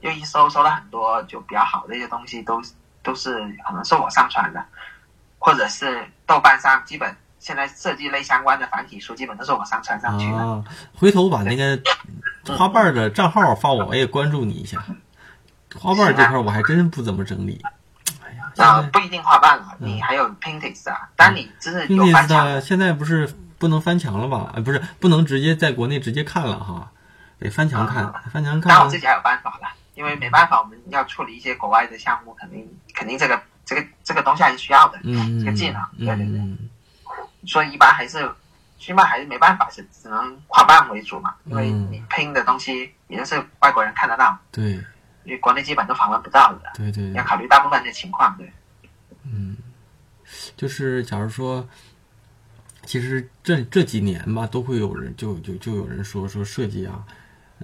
就一搜搜了很多就比较好的一些东西，都都是可能是我上传的，或者是豆瓣上基本现在设计类相关的繁体书，基本都是我上传上去的。啊！回头把那个花瓣的账号发我，我也关注你一下。花瓣这块我还真不怎么整理。啊，在不一定花瓣了，你还有 Pinterest 啊，当你就是翻墙的现在不是不能翻墙了吧？哎，不是不能直接在国内直接看了哈，得翻墙看啊，翻墙看但我自己还有办法了，因为没办法，我们要处理一些国外的项目，肯定肯定这个这个这个东西还是需要的，嗯嗯这个技能，对对对，嗯所以一般还是起码还是没办法，是只能跨办为主嘛，因为嗯。你拼的东西也就是外国人看得到，对。因为国内基本都访问不到的，对对要考虑大部分的情况，对，嗯，就是假如说，其实这这几年吧，都会有人就就就有人说说设计啊，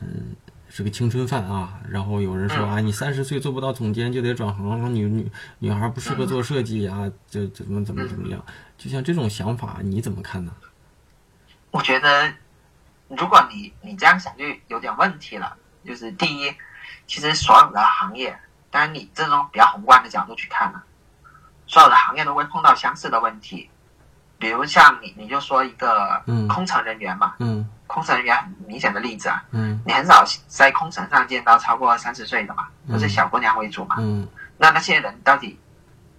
嗯，是个青春饭啊。然后有人说嗯啊，你三十岁做不到总监就得转行，女女女孩不适合做设计啊，这怎么怎么怎么样。就像这种想法，你怎么看呢？我觉得如果你你这样想就有点问题了，就是第一，其实所有的行业，当然你这种比较宏观的角度去看了、所有的行业都会碰到相似的问题，比如像你你就说一个嗯空乘人员嘛，嗯空乘人员很明显的例子啊，嗯你很少在空乘上见到超过三十岁的嘛，嗯都是小姑娘为主嘛。嗯那那些人到底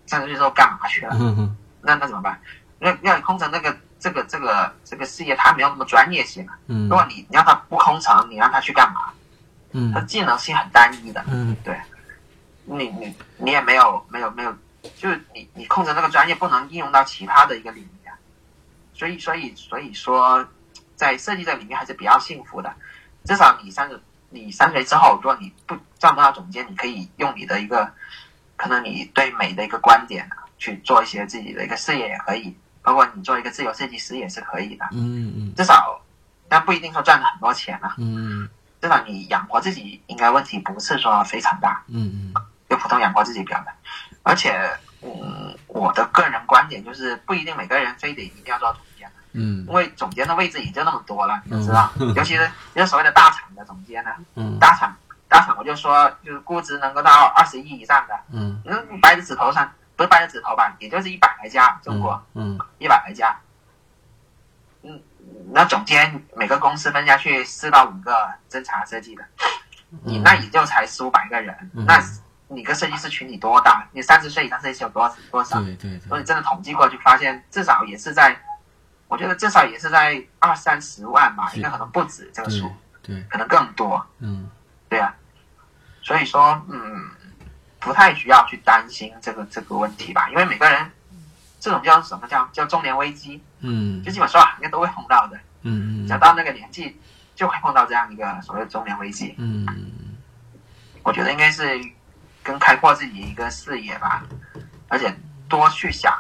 三十岁之后干嘛去了？嗯嗯那那怎么办？那要空乘那个这个这个这个事业，它没有那么专业性啊。嗯如果你你让他不空乘，你让他去干嘛？他嗯技能性很单一的，嗯对你你你也没有没有没有，就是你你空乘这个专业不能应用到其他的一个领域啊。所以所以所以说，在设计这个领域还是比较幸福的，至少你三十你三十岁之后，如果你不赚不到总监，你可以用你的一个可能你对美的一个观点啊，去做一些自己的一个事业也可以，包括你做一个自由设计师也是可以的，嗯嗯。至少但不一定说赚了很多钱啊，嗯。至少你养活自己应该问题不是说非常大，嗯嗯。就普通养活自己比较难，而且嗯，我的个人观点就是不一定每个人非得一定要做嗯，因为总监的位置也就那么多了，你知道，尤其是就是所谓的大厂的总监呢，嗯，大厂大厂我就说就是估值能够到二十亿以上的，嗯，嗯，掰着指头上不是掰着指头吧，也就是一百来家中国，嗯，一百来家，嗯，那总监每个公司分下去四到五个侦查设计的，你那也就才四五百个人，那。你个设计师群体多大？你三十岁以上设计师有多少？多少？对对对。如果你真的统计过去，发现至少也是在，我觉得至少也是在二三十万吧，应该可能不止这个数，对，可能更多。嗯，对啊。所以说，嗯，不太需要去担心这个这个问题吧，因为每个人这种叫什么叫叫中年危机，嗯，就基本上应该都会碰到的，嗯嗯，只要到那个年纪就会碰到这样一个所谓的中年危机，嗯，我觉得应该是。跟开阔自己一个视野吧，而且多去想，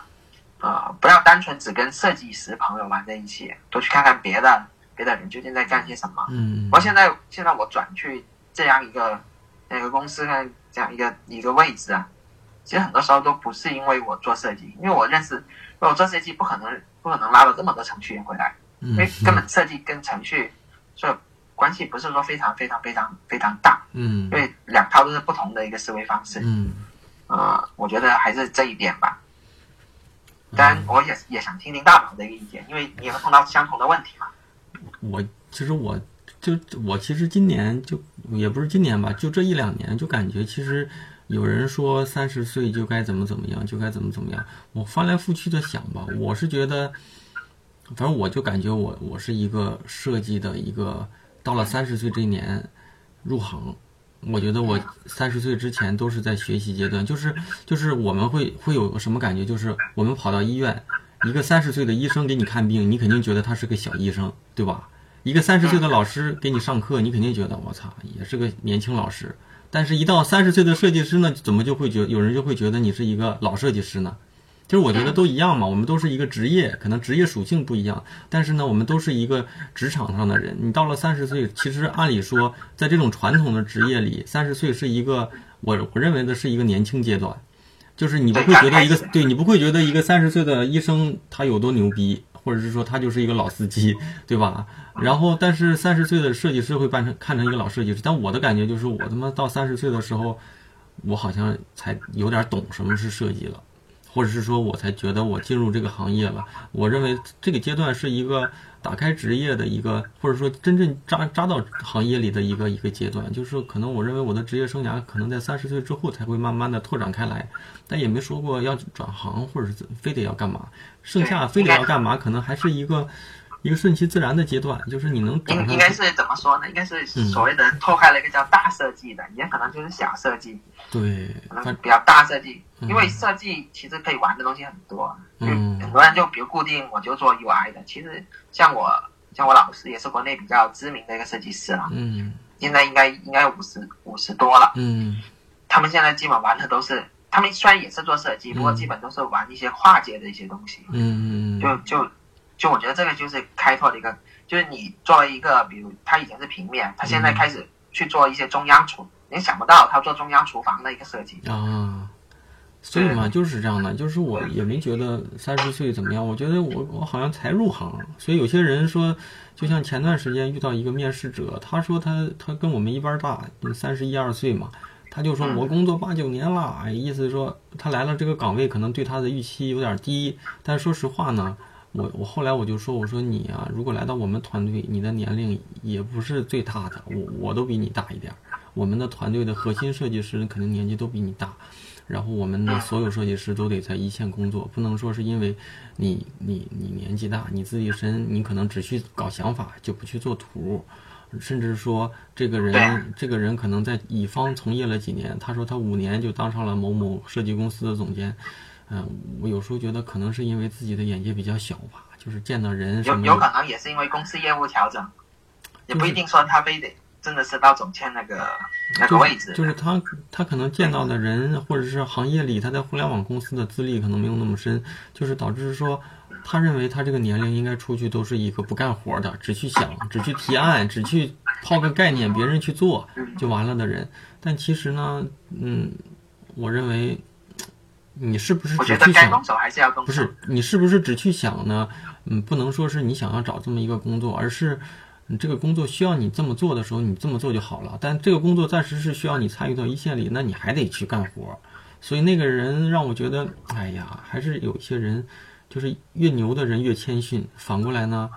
呃，不要单纯只跟设计师朋友玩在一起，多去看看别的别的人究竟在干些什么。嗯。我现在现在我转去这样一个那个公司呢，这样一个一个位置啊，其实很多时候都不是因为我做设计，因为我认识，我做设计不可能不可能拉了这么多程序员回来，因为根本设计跟程序所以。关系不是说非常非常非常非常大，嗯，因为两套都是不同的一个思维方式，嗯，呃，我觉得还是这一点吧。当然，我也也想听听大宝的一个意见，因为你也会碰到相同的问题嘛。我其实我就我其实今年就也不是今年吧，就这一两年就感觉其实有人说三十岁就该怎么怎么样，就该怎么怎么样。我翻来覆去的想吧，我是觉得，反正我就感觉我我是一个设计的一个。到了三十岁这一年入行，我觉得我三十岁之前都是在学习阶段，就是就是我们会会有个什么感觉，就是我们跑到医院，一个三十岁的医生给你看病，你肯定觉得他是个小医生，对吧？一个三十岁的老师给你上课，你肯定觉得我操也是个年轻老师，但是一到三十岁的设计师呢，怎么就会觉有人就会觉得你是一个老设计师呢？其实我觉得都一样嘛，我们都是一个职业，可能职业属性不一样，但是呢，我们都是一个职场上的人。你到了三十岁，其实按理说，在这种传统的职业里，三十岁是一个我我认为的是一个年轻阶段，就是你不会觉得一个对你不会觉得一个三十岁的医生他有多牛逼，或者是说他就是一个老司机，对吧？然后，但是三十岁的设计师会扮成看成一个老设计师，但我的感觉就是，我他妈到三十岁的时候，我好像才有点懂什么是设计了。或者是说我才觉得我进入这个行业了。我认为这个阶段是一个打开职业的一个，或者说真正扎扎到行业里的一个一个阶段。就是可能我认为我的职业生涯可能在三十岁之后才会慢慢的拓展开来，但也没说过要转行或者是非得要干嘛。剩下非得要干嘛，可能还是一个。一个顺其自然的阶段，就是你能应应该是怎么说呢？应该是所谓的拓开了一个叫大设计的，也可能就是小设计，对，可能比较大设计。因为设计其实可以玩的东西很多，嗯，很多人就比如固定我就做 UI 的。其实像我像我老师也是国内比较知名的一个设计师了，嗯，现在应该应该五十五十多了，嗯，他们现在基本玩的都是，他们虽然也是做设计，不过基本都是玩一些跨界的一些东西，嗯，就就。就我觉得这个就是开拓的一个，就是你作为一个，比如他以前是平面，他现在开始去做一些中央厨，你想不到他做中央厨房的一个设计啊。所以嘛，就是这样的，就是我也没觉得三十岁怎么样，我觉得我我好像才入行，所以有些人说，就像前段时间遇到一个面试者，他说他他跟我们一般大，三十一二岁嘛，他就说我工作八九年了，意思说他来了这个岗位可能对他的预期有点低，但说实话呢。我我后来我就说，我说你啊，如果来到我们团队，你的年龄也不是最大的，我我都比你大一点儿。我们的团队的核心设计师肯定年纪都比你大，然后我们的所有设计师都得在一线工作，不能说是因为你你你年纪大，你自己身你可能只去搞想法，就不去做图，甚至说这个人这个人可能在乙方从业了几年，他说他五年就当上了某某设计公司的总监。嗯，我有时候觉得可能是因为自己的眼界比较小吧，就是见到人有有可能也是因为公司业务调整，也不一定说他非得真的是到总监那个那个位置。就是他他可能见到的人或者是行业里他在互联网公司的资历可能没有那么深，就是导致说他认为他这个年龄应该出去都是一个不干活的，只去想、只去提案、只去抛个概念，别人去做就完了的人。但其实呢，嗯，我认为。你是不是只去想？还是要动不是你是不是只去想呢？嗯，不能说是你想要找这么一个工作，而是你这个工作需要你这么做的时候，你这么做就好了。但这个工作暂时是需要你参与到一线里，那你还得去干活。所以那个人让我觉得，哎呀，还是有一些人，就是越牛的人越谦逊，反过来呢，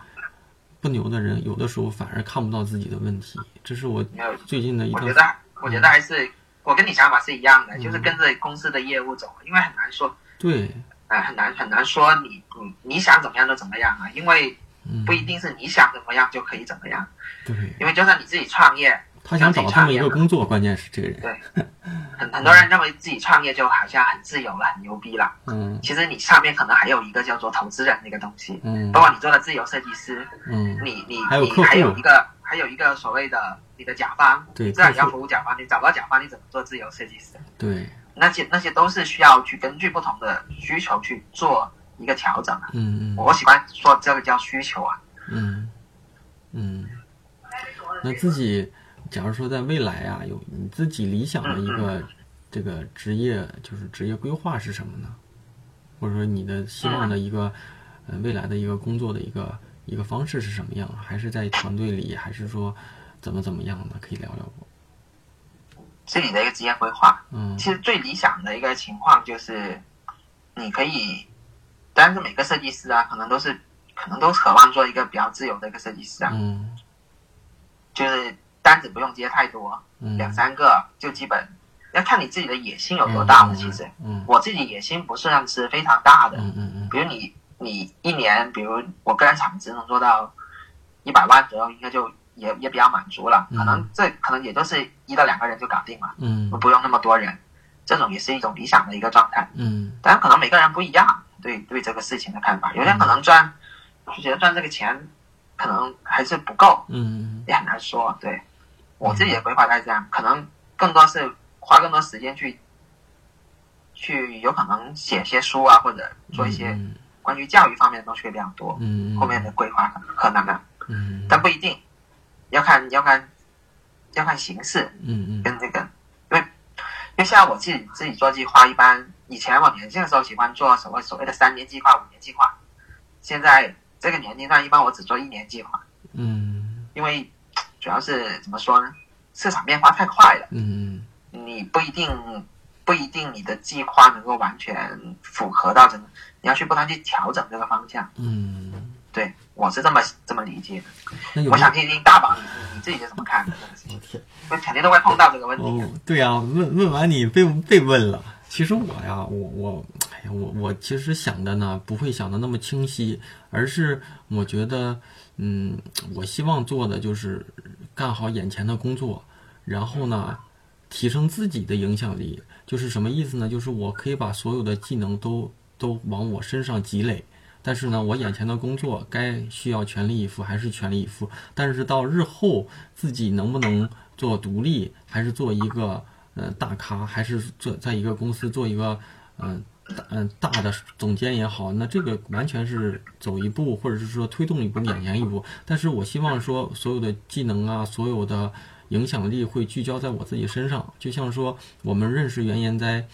不牛的人有的时候反而看不到自己的问题。这是我最近的一个。我觉得，我觉得还是我跟你想法是一样的，就是跟着公司的业务走，因为很难说。对。哎，很难很难说你你你想怎么样就怎么样啊，因为不一定是你想怎么样就可以怎么样。对。因为就算你自己创业。他想找这么一个工作，关键是这个人。对，很很多人认为自己创业就好像很自由了，很牛逼了。嗯，其实你上面可能还有一个叫做投资人那个东西。嗯，包括你做的自由设计师。嗯，你你你还有一个还有一个所谓的你的甲方。对，这样你要服务甲方，你找不到甲方，你怎么做自由设计师？对，那些那些都是需要去根据不同的需求去做一个调整的。嗯嗯，我喜欢说这个叫需求啊。嗯嗯，那自己。假如说在未来啊，有你自己理想的一个这个职业，就是职业规划是什么呢？或者说你的希望的一个呃未来的一个工作的一个一个方式是什么样？还是在团队里，还是说怎么怎么样的？可以聊聊不？自己的一个职业规划，嗯，其实最理想的一个情况就是，你可以，但是每个设计师啊，可能都是可能都渴望做一个比较自由的一个设计师啊，嗯，就是。单子不用接太多，两三个就基本要看你自己的野心有多大了。其实，嗯我自己野心不算是非常大的。嗯嗯嗯比如你，你一年，比如我个人产值能做到一百万左右，应该就也也比较满足了。可能这可能也就是一到两个人就搞定了，嗯不用那么多人，这种也是一种理想的一个状态。嗯，但可能每个人不一样，对对这个事情的看法，有些人可能赚就觉得赚这个钱可能还是不够，嗯，也很难说，对。我自己的规划是这样，可能更多是花更多时间去，去有可能写些书啊，或者做一些关于教育方面的东西会比较多。嗯后面的规划可能的，嗯，但不一定，要看要看要看形式。嗯嗯。跟这个，因为因为像我自己自己做计划，一般以前我年轻的时候喜欢做所谓所谓的三年计划、五年计划，现在这个年龄段一般我只做一年计划。嗯。因为。主要是怎么说呢？市场变化太快了，嗯，你不一定不一定你的计划能够完全符合到这个，你要去不断去调整这个方向，嗯，对我是这么这么理解的。我想听听大宝你自己是怎么看的这个事情？我肯定都会碰到这个问题。哦，对呀，问问完你被被问了。其实我呀，我我哎呀，我我其实想的呢，不会想的那么清晰，而是我觉得。嗯，我希望做的就是干好眼前的工作，然后呢，提升自己的影响力。就是什么意思呢？就是我可以把所有的技能都都往我身上积累，但是呢，我眼前的工作该需要全力以赴还是全力以赴。但是到日后自己能不能做独立，还是做一个呃大咖，还是做在一个公司做一个嗯。嗯，大的总监也好，那这个完全是走一步，或者是说推动一步，眼前一步。但是我希望说，所有的技能啊，所有的影响力会聚焦在我自己身上。就像说，我们认识袁岩哉，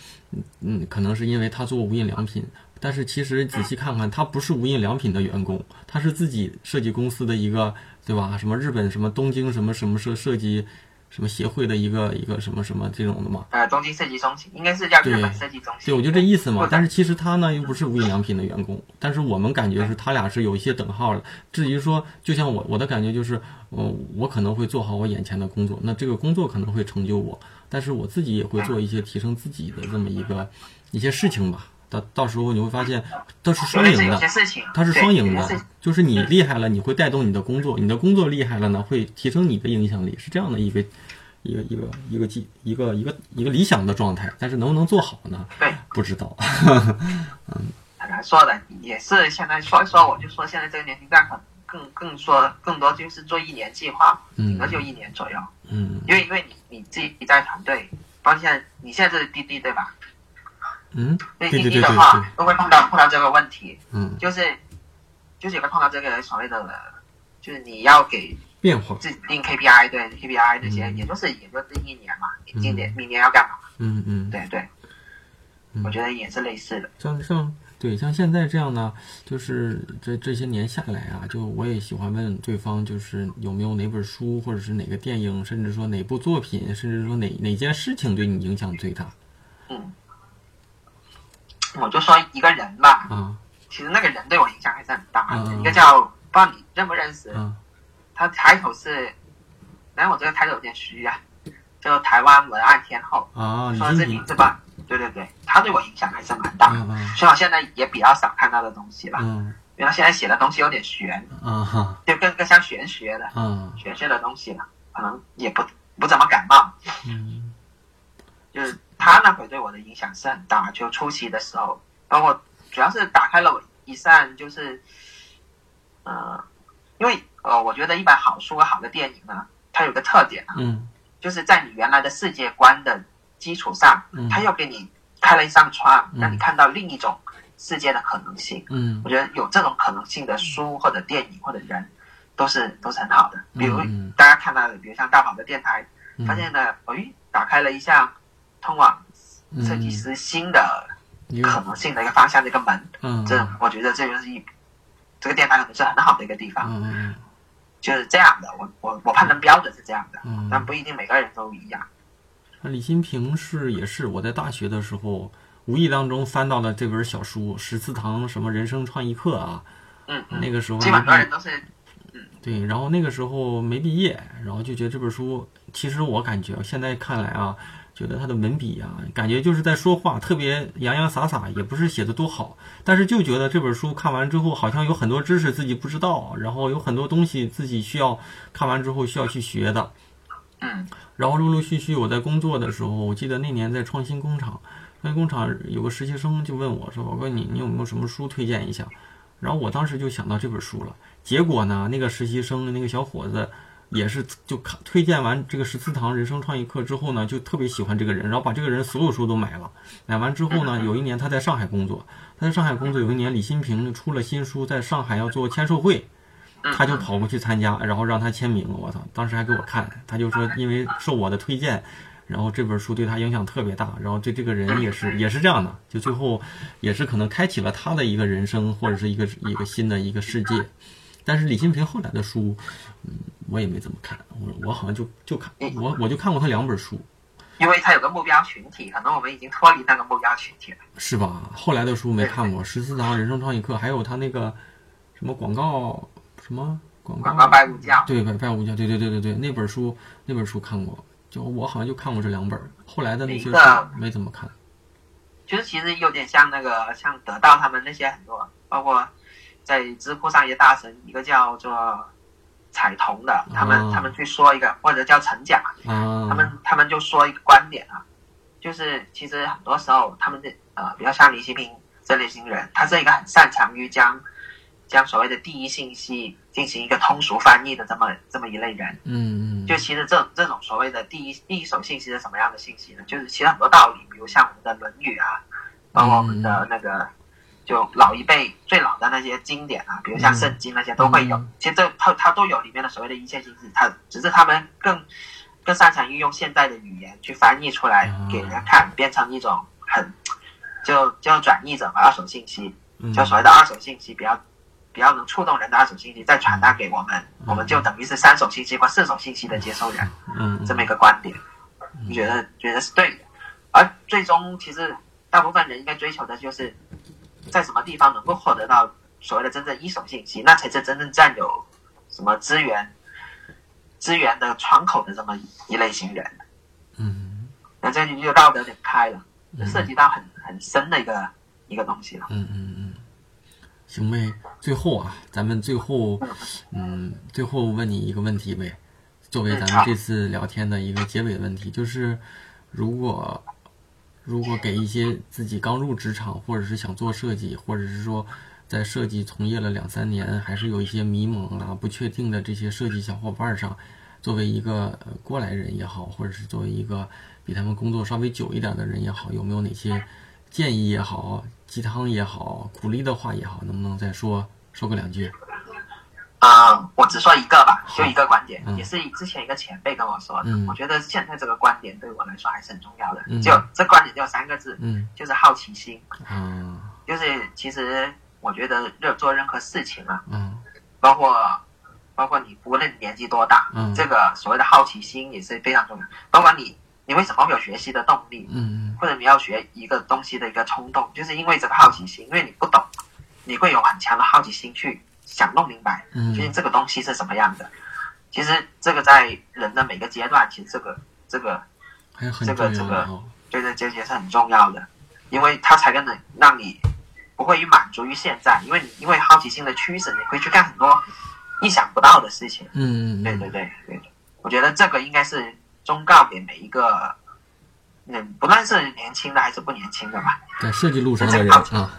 嗯，可能是因为他做无印良品，但是其实仔细看看，他不是无印良品的员工，他是自己设计公司的一个，对吧？什么日本什么东京什么什么设设计。什么协会的一个一个什么什么这种的嘛？呃，东京设计中心应该是叫日本设计中心。对，我就这意思嘛。但是其实他呢又不是无印良品的员工，但是我们感觉是他俩是有一些等号的。至于说，就像我我的感觉就是，嗯，我可能会做好我眼前的工作，那这个工作可能会成就我，但是我自己也会做一些提升自己的这么一个一些事情吧。到到时候你会发现，它是双赢的，它是双赢的，就是你厉害了，你会带动你的工作；你的工作厉害了呢，会提升你的影响力，是这样的一个一个一个一个计一个一个一个理想的状态。但是能不能做好呢？对，不知道。嗯，说的，也是现在说一说，我就说现在这个年龄段很更更说更多就是做一年计划，顶多就一年左右。嗯，因为因为你你自己在团队，包括现在你现在是滴滴对吧？嗯，对滴滴的话都会碰到碰到这个问题，嗯，就是就是也会碰到这个所谓的，就是你要给变化自己定 KPI，对 KPI 那些，也就是也就是一年嘛，今年明年要干嘛？嗯嗯，对对，我觉得也是类似的。像像对像现在这样呢，就是这这些年下来啊，就我也喜欢问对方，就是有没有哪本书，或者是哪个电影，甚至说哪部作品，甚至说哪哪件事情对你影响最大。嗯，我就说一个人吧。啊。其实那个人对我影响还是很大的。一个叫不知道你认不认识？嗯他抬头是，但我这个抬头有点虚啊，叫台湾文案天后。啊，说这名字吧。对对对，他对我影响还是蛮大。的虽然我现在也比较少看他的东西了。嗯。因为他现在写的东西有点玄。就更更像玄学的。嗯。玄学的东西了，可能也不不怎么感冒。嗯。就是他那会对我的影响是很大，就初期的时候，包括。主要是打开了我一扇，就是，呃，因为呃，我觉得一本好书、好的电影呢，它有个特点啊，嗯，就是在你原来的世界观的基础上，他，又给你开了一扇窗，让你看到另一种世界的可能性，嗯，我觉得有这种可能性的书或者电影或者人，都是都是很好的。比如大家看到的，比如像大宝的电台，发现呢，哎，打开了一扇通往设计师新的。可能性的一个方向的一个门，嗯，这我觉得这就是一这个电台可能是很好的一个地方，嗯嗯，就是这样的，我我我判断标准是这样的，嗯，但不一定每个人都一样。那李新平是也是我在大学的时候无意当中翻到了这本小书《十四堂什么人生创意课》啊，嗯，那个时候基本上人都是，嗯，对，然后那个时候没毕业，然后就觉得这本书，其实我感觉现在看来啊。觉得他的文笔啊，感觉就是在说话，特别洋洋洒洒，也不是写的多好，但是就觉得这本书看完之后，好像有很多知识自己不知道，然后有很多东西自己需要看完之后需要去学的。嗯。然后陆陆续续我在工作的时候，我记得那年在创新工厂，创新工厂有个实习生就问我说：“我问你，你有没有什么书推荐一下？”然后我当时就想到这本书了。结果呢，那个实习生那个小伙子。也是就看推荐完这个十四堂人生创意课之后呢，就特别喜欢这个人，然后把这个人所有书都买了。买完之后呢，有一年他在上海工作，他在上海工作有一年李新平出了新书，在上海要做签售会，他就跑过去参加，然后让他签名。我操，当时还给我看，他就说因为受我的推荐，然后这本书对他影响特别大，然后对这个人也是也是这样的，就最后也是可能开启了他的一个人生或者是一个一个新的一个世界。但是李新平后来的书，嗯，我也没怎么看，我我好像就就看我我就看过他两本书，因为他有个目标群体，可能我们已经脱离那个目标群体了，是吧？后来的书没看过，《十四堂人生创意课》，还有他那个什么广告什么广告拜五教，对拜拜物教，对对对对对，那本书那本书看过，就我好像就看过这两本，后来的那些书没怎么看。就是其实有点像那个像得到他们那些很多，包括。在知乎上一些大神，一个叫做彩童的，他们他们去说一个，或者叫陈甲，他们他们就说一个观点啊，就是其实很多时候他们的呃，比较像李希平这类型人，他是一个很擅长于将将所谓的第一信息进行一个通俗翻译的这么这么一类人。嗯嗯。就其实这这种所谓的第一第一手信息是什么样的信息呢？就是其实很多道理，比如像我们的《论语》啊，包括我们的那个。就老一辈最老的那些经典啊，比如像圣经那些都会有，其实这它它都有里面的所谓的一切信息，它只是他们更更擅长运用现代的语言去翻译出来给人看，变成一种很就就转译者嘛，二手信息，就所谓的二手信息，比较比较能触动人的二手信息，再传达给我们，我们就等于是三手信息或四手信息的接收人，嗯，这么一个观点，你觉得觉得是对的，而最终其实大部分人应该追求的就是。在什么地方能够获得到所谓的真正一手信息，那才是真正占有什么资源资源的窗口的这么一类型人。嗯，那这就绕得有点开了，涉及到很很深的一个一个东西了。嗯嗯嗯，行呗。最后啊，咱们最后嗯，最后问你一个问题呗，作为咱们这次聊天的一个结尾问题，就是如果。如果给一些自己刚入职场，或者是想做设计，或者是说在设计从业了两三年，还是有一些迷茫啊、不确定的这些设计小伙伴上，作为一个过来人也好，或者是作为一个比他们工作稍微久一点的人也好，有没有哪些建议也好、鸡汤也好、鼓励的话也好，能不能再说说个两句？啊，我只说一个吧，就一个观点，也是之前一个前辈跟我说的。我觉得现在这个观点对我来说还是很重要的。就这观点就三个字，就是好奇心。嗯，就是其实我觉得任做任何事情啊，嗯，包括包括你无论年纪多大，嗯，这个所谓的好奇心也是非常重要。包括你你为什么会有学习的动力？嗯或者你要学一个东西的一个冲动，就是因为这个好奇心，因为你不懂，你会有很强的好奇心去想弄明白，嗯究竟这个东西是什么样的。其实这个在人的每个阶段，其实这个这个这个这个，对对，这些是很重要的，因为它才可能让你不会满足于现在，因为你因为好奇心的驱使，你会去干很多意想不到的事情。嗯嗯，对对对对，我觉得这个应该是忠告给每一个，嗯，不论是年轻的还是不年轻的吧，在设计路上的人啊。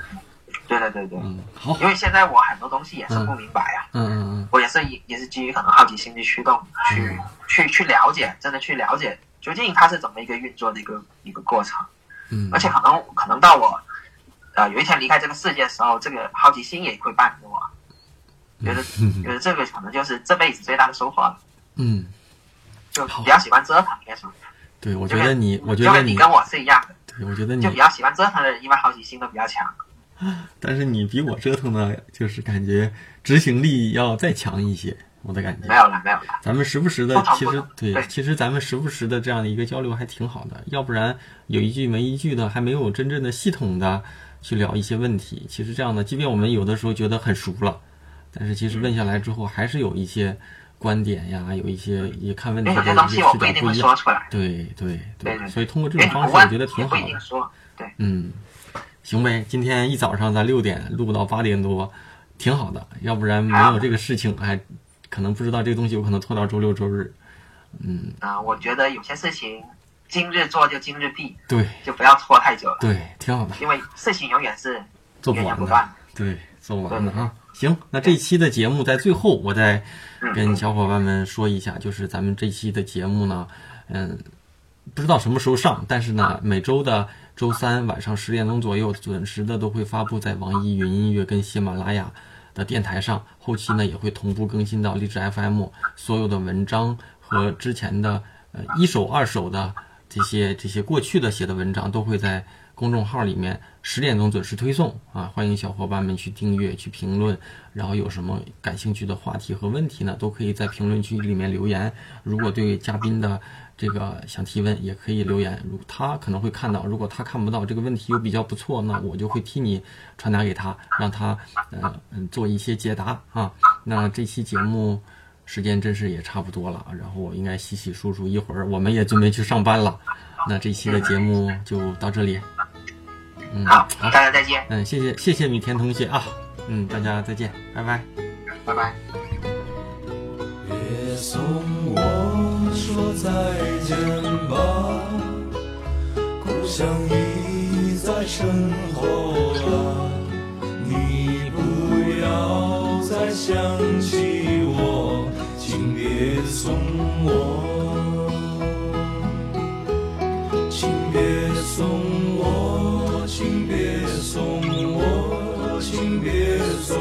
对对对对，嗯，好，因为现在我很多东西也是不明白啊，嗯嗯嗯，我也是也是基于可能好奇心的驱动，去去去了解，真的去了解究竟它是怎么一个运作的一个一个过程，嗯，而且可能可能到我，呃，有一天离开这个世界的时候，这个好奇心也会伴着我，觉得觉得这个可能就是这辈子最大的收获了，嗯，就比较喜欢折腾，应该说，对，我觉得你，我觉得你跟我是一样的，对，我觉得你就比较喜欢折腾的人，一般好奇心都比较强。但是你比我折腾的，就是感觉执行力要再强一些，我的感觉。没有了，没有了。咱们时不时的，其实对，其实咱们时不时的这样的一个交流还挺好的。要不然有一句没一句的，还没有真正的系统的去聊一些问题。其实这样的，即便我们有的时候觉得很熟了，但是其实问下来之后，还是有一些观点呀，有一些也看问题的一些视角不一样。对对对，所以通过这种方式，我觉得挺好的。对，嗯。行呗，今天一早上咱六点录到八点多，挺好的。要不然没有这个事情，还可能不知道这个东西有可能拖到周六周日。嗯啊，我觉得有些事情今日做就今日毕，对，就不要拖太久了。对，挺好的。因为事情永远是做不完的。对，做不完的啊。行，那这期的节目在最后，我再跟小伙伴们说一下，就是咱们这期的节目呢，嗯，不知道什么时候上，但是呢，每周的。周三晚上十点钟左右，准时的都会发布在网易云音乐跟喜马拉雅的电台上。后期呢也会同步更新到荔枝 FM。所有的文章和之前的呃一手、二手的这些这些过去的写的文章，都会在公众号里面十点钟准时推送啊！欢迎小伙伴们去订阅、去评论。然后有什么感兴趣的话题和问题呢，都可以在评论区里面留言。如果对嘉宾的这个想提问也可以留言，如他可能会看到，如果他看不到这个问题又比较不错，那我就会替你传达给他，让他呃嗯做一些解答啊。那这期节目时间真是也差不多了，然后我应该洗洗漱漱，一会儿我们也准备去上班了。那这期的节目就到这里，嗯，好，大家再见。嗯，谢谢谢谢米田同学啊，嗯，大家再见，拜拜，拜拜。送我说再见吧，故乡已在身后了，你不要再想起我，请别送我，请别送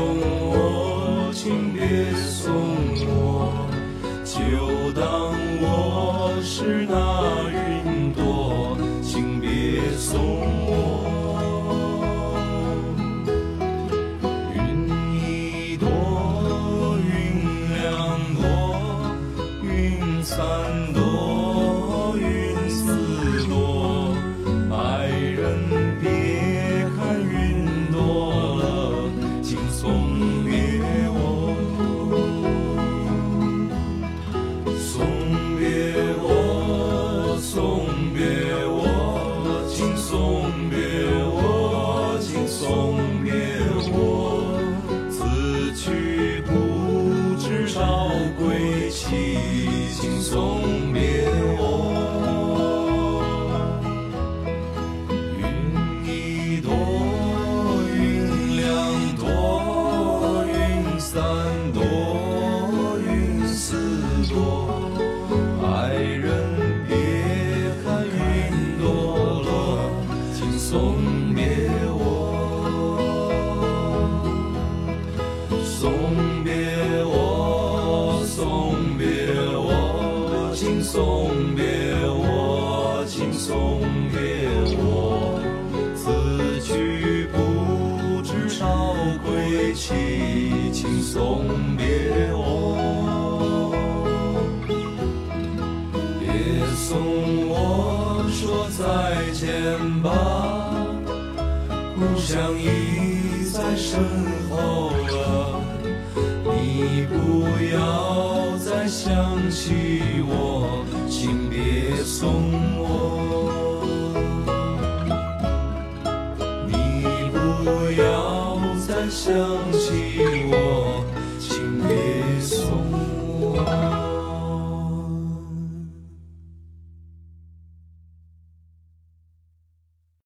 我，请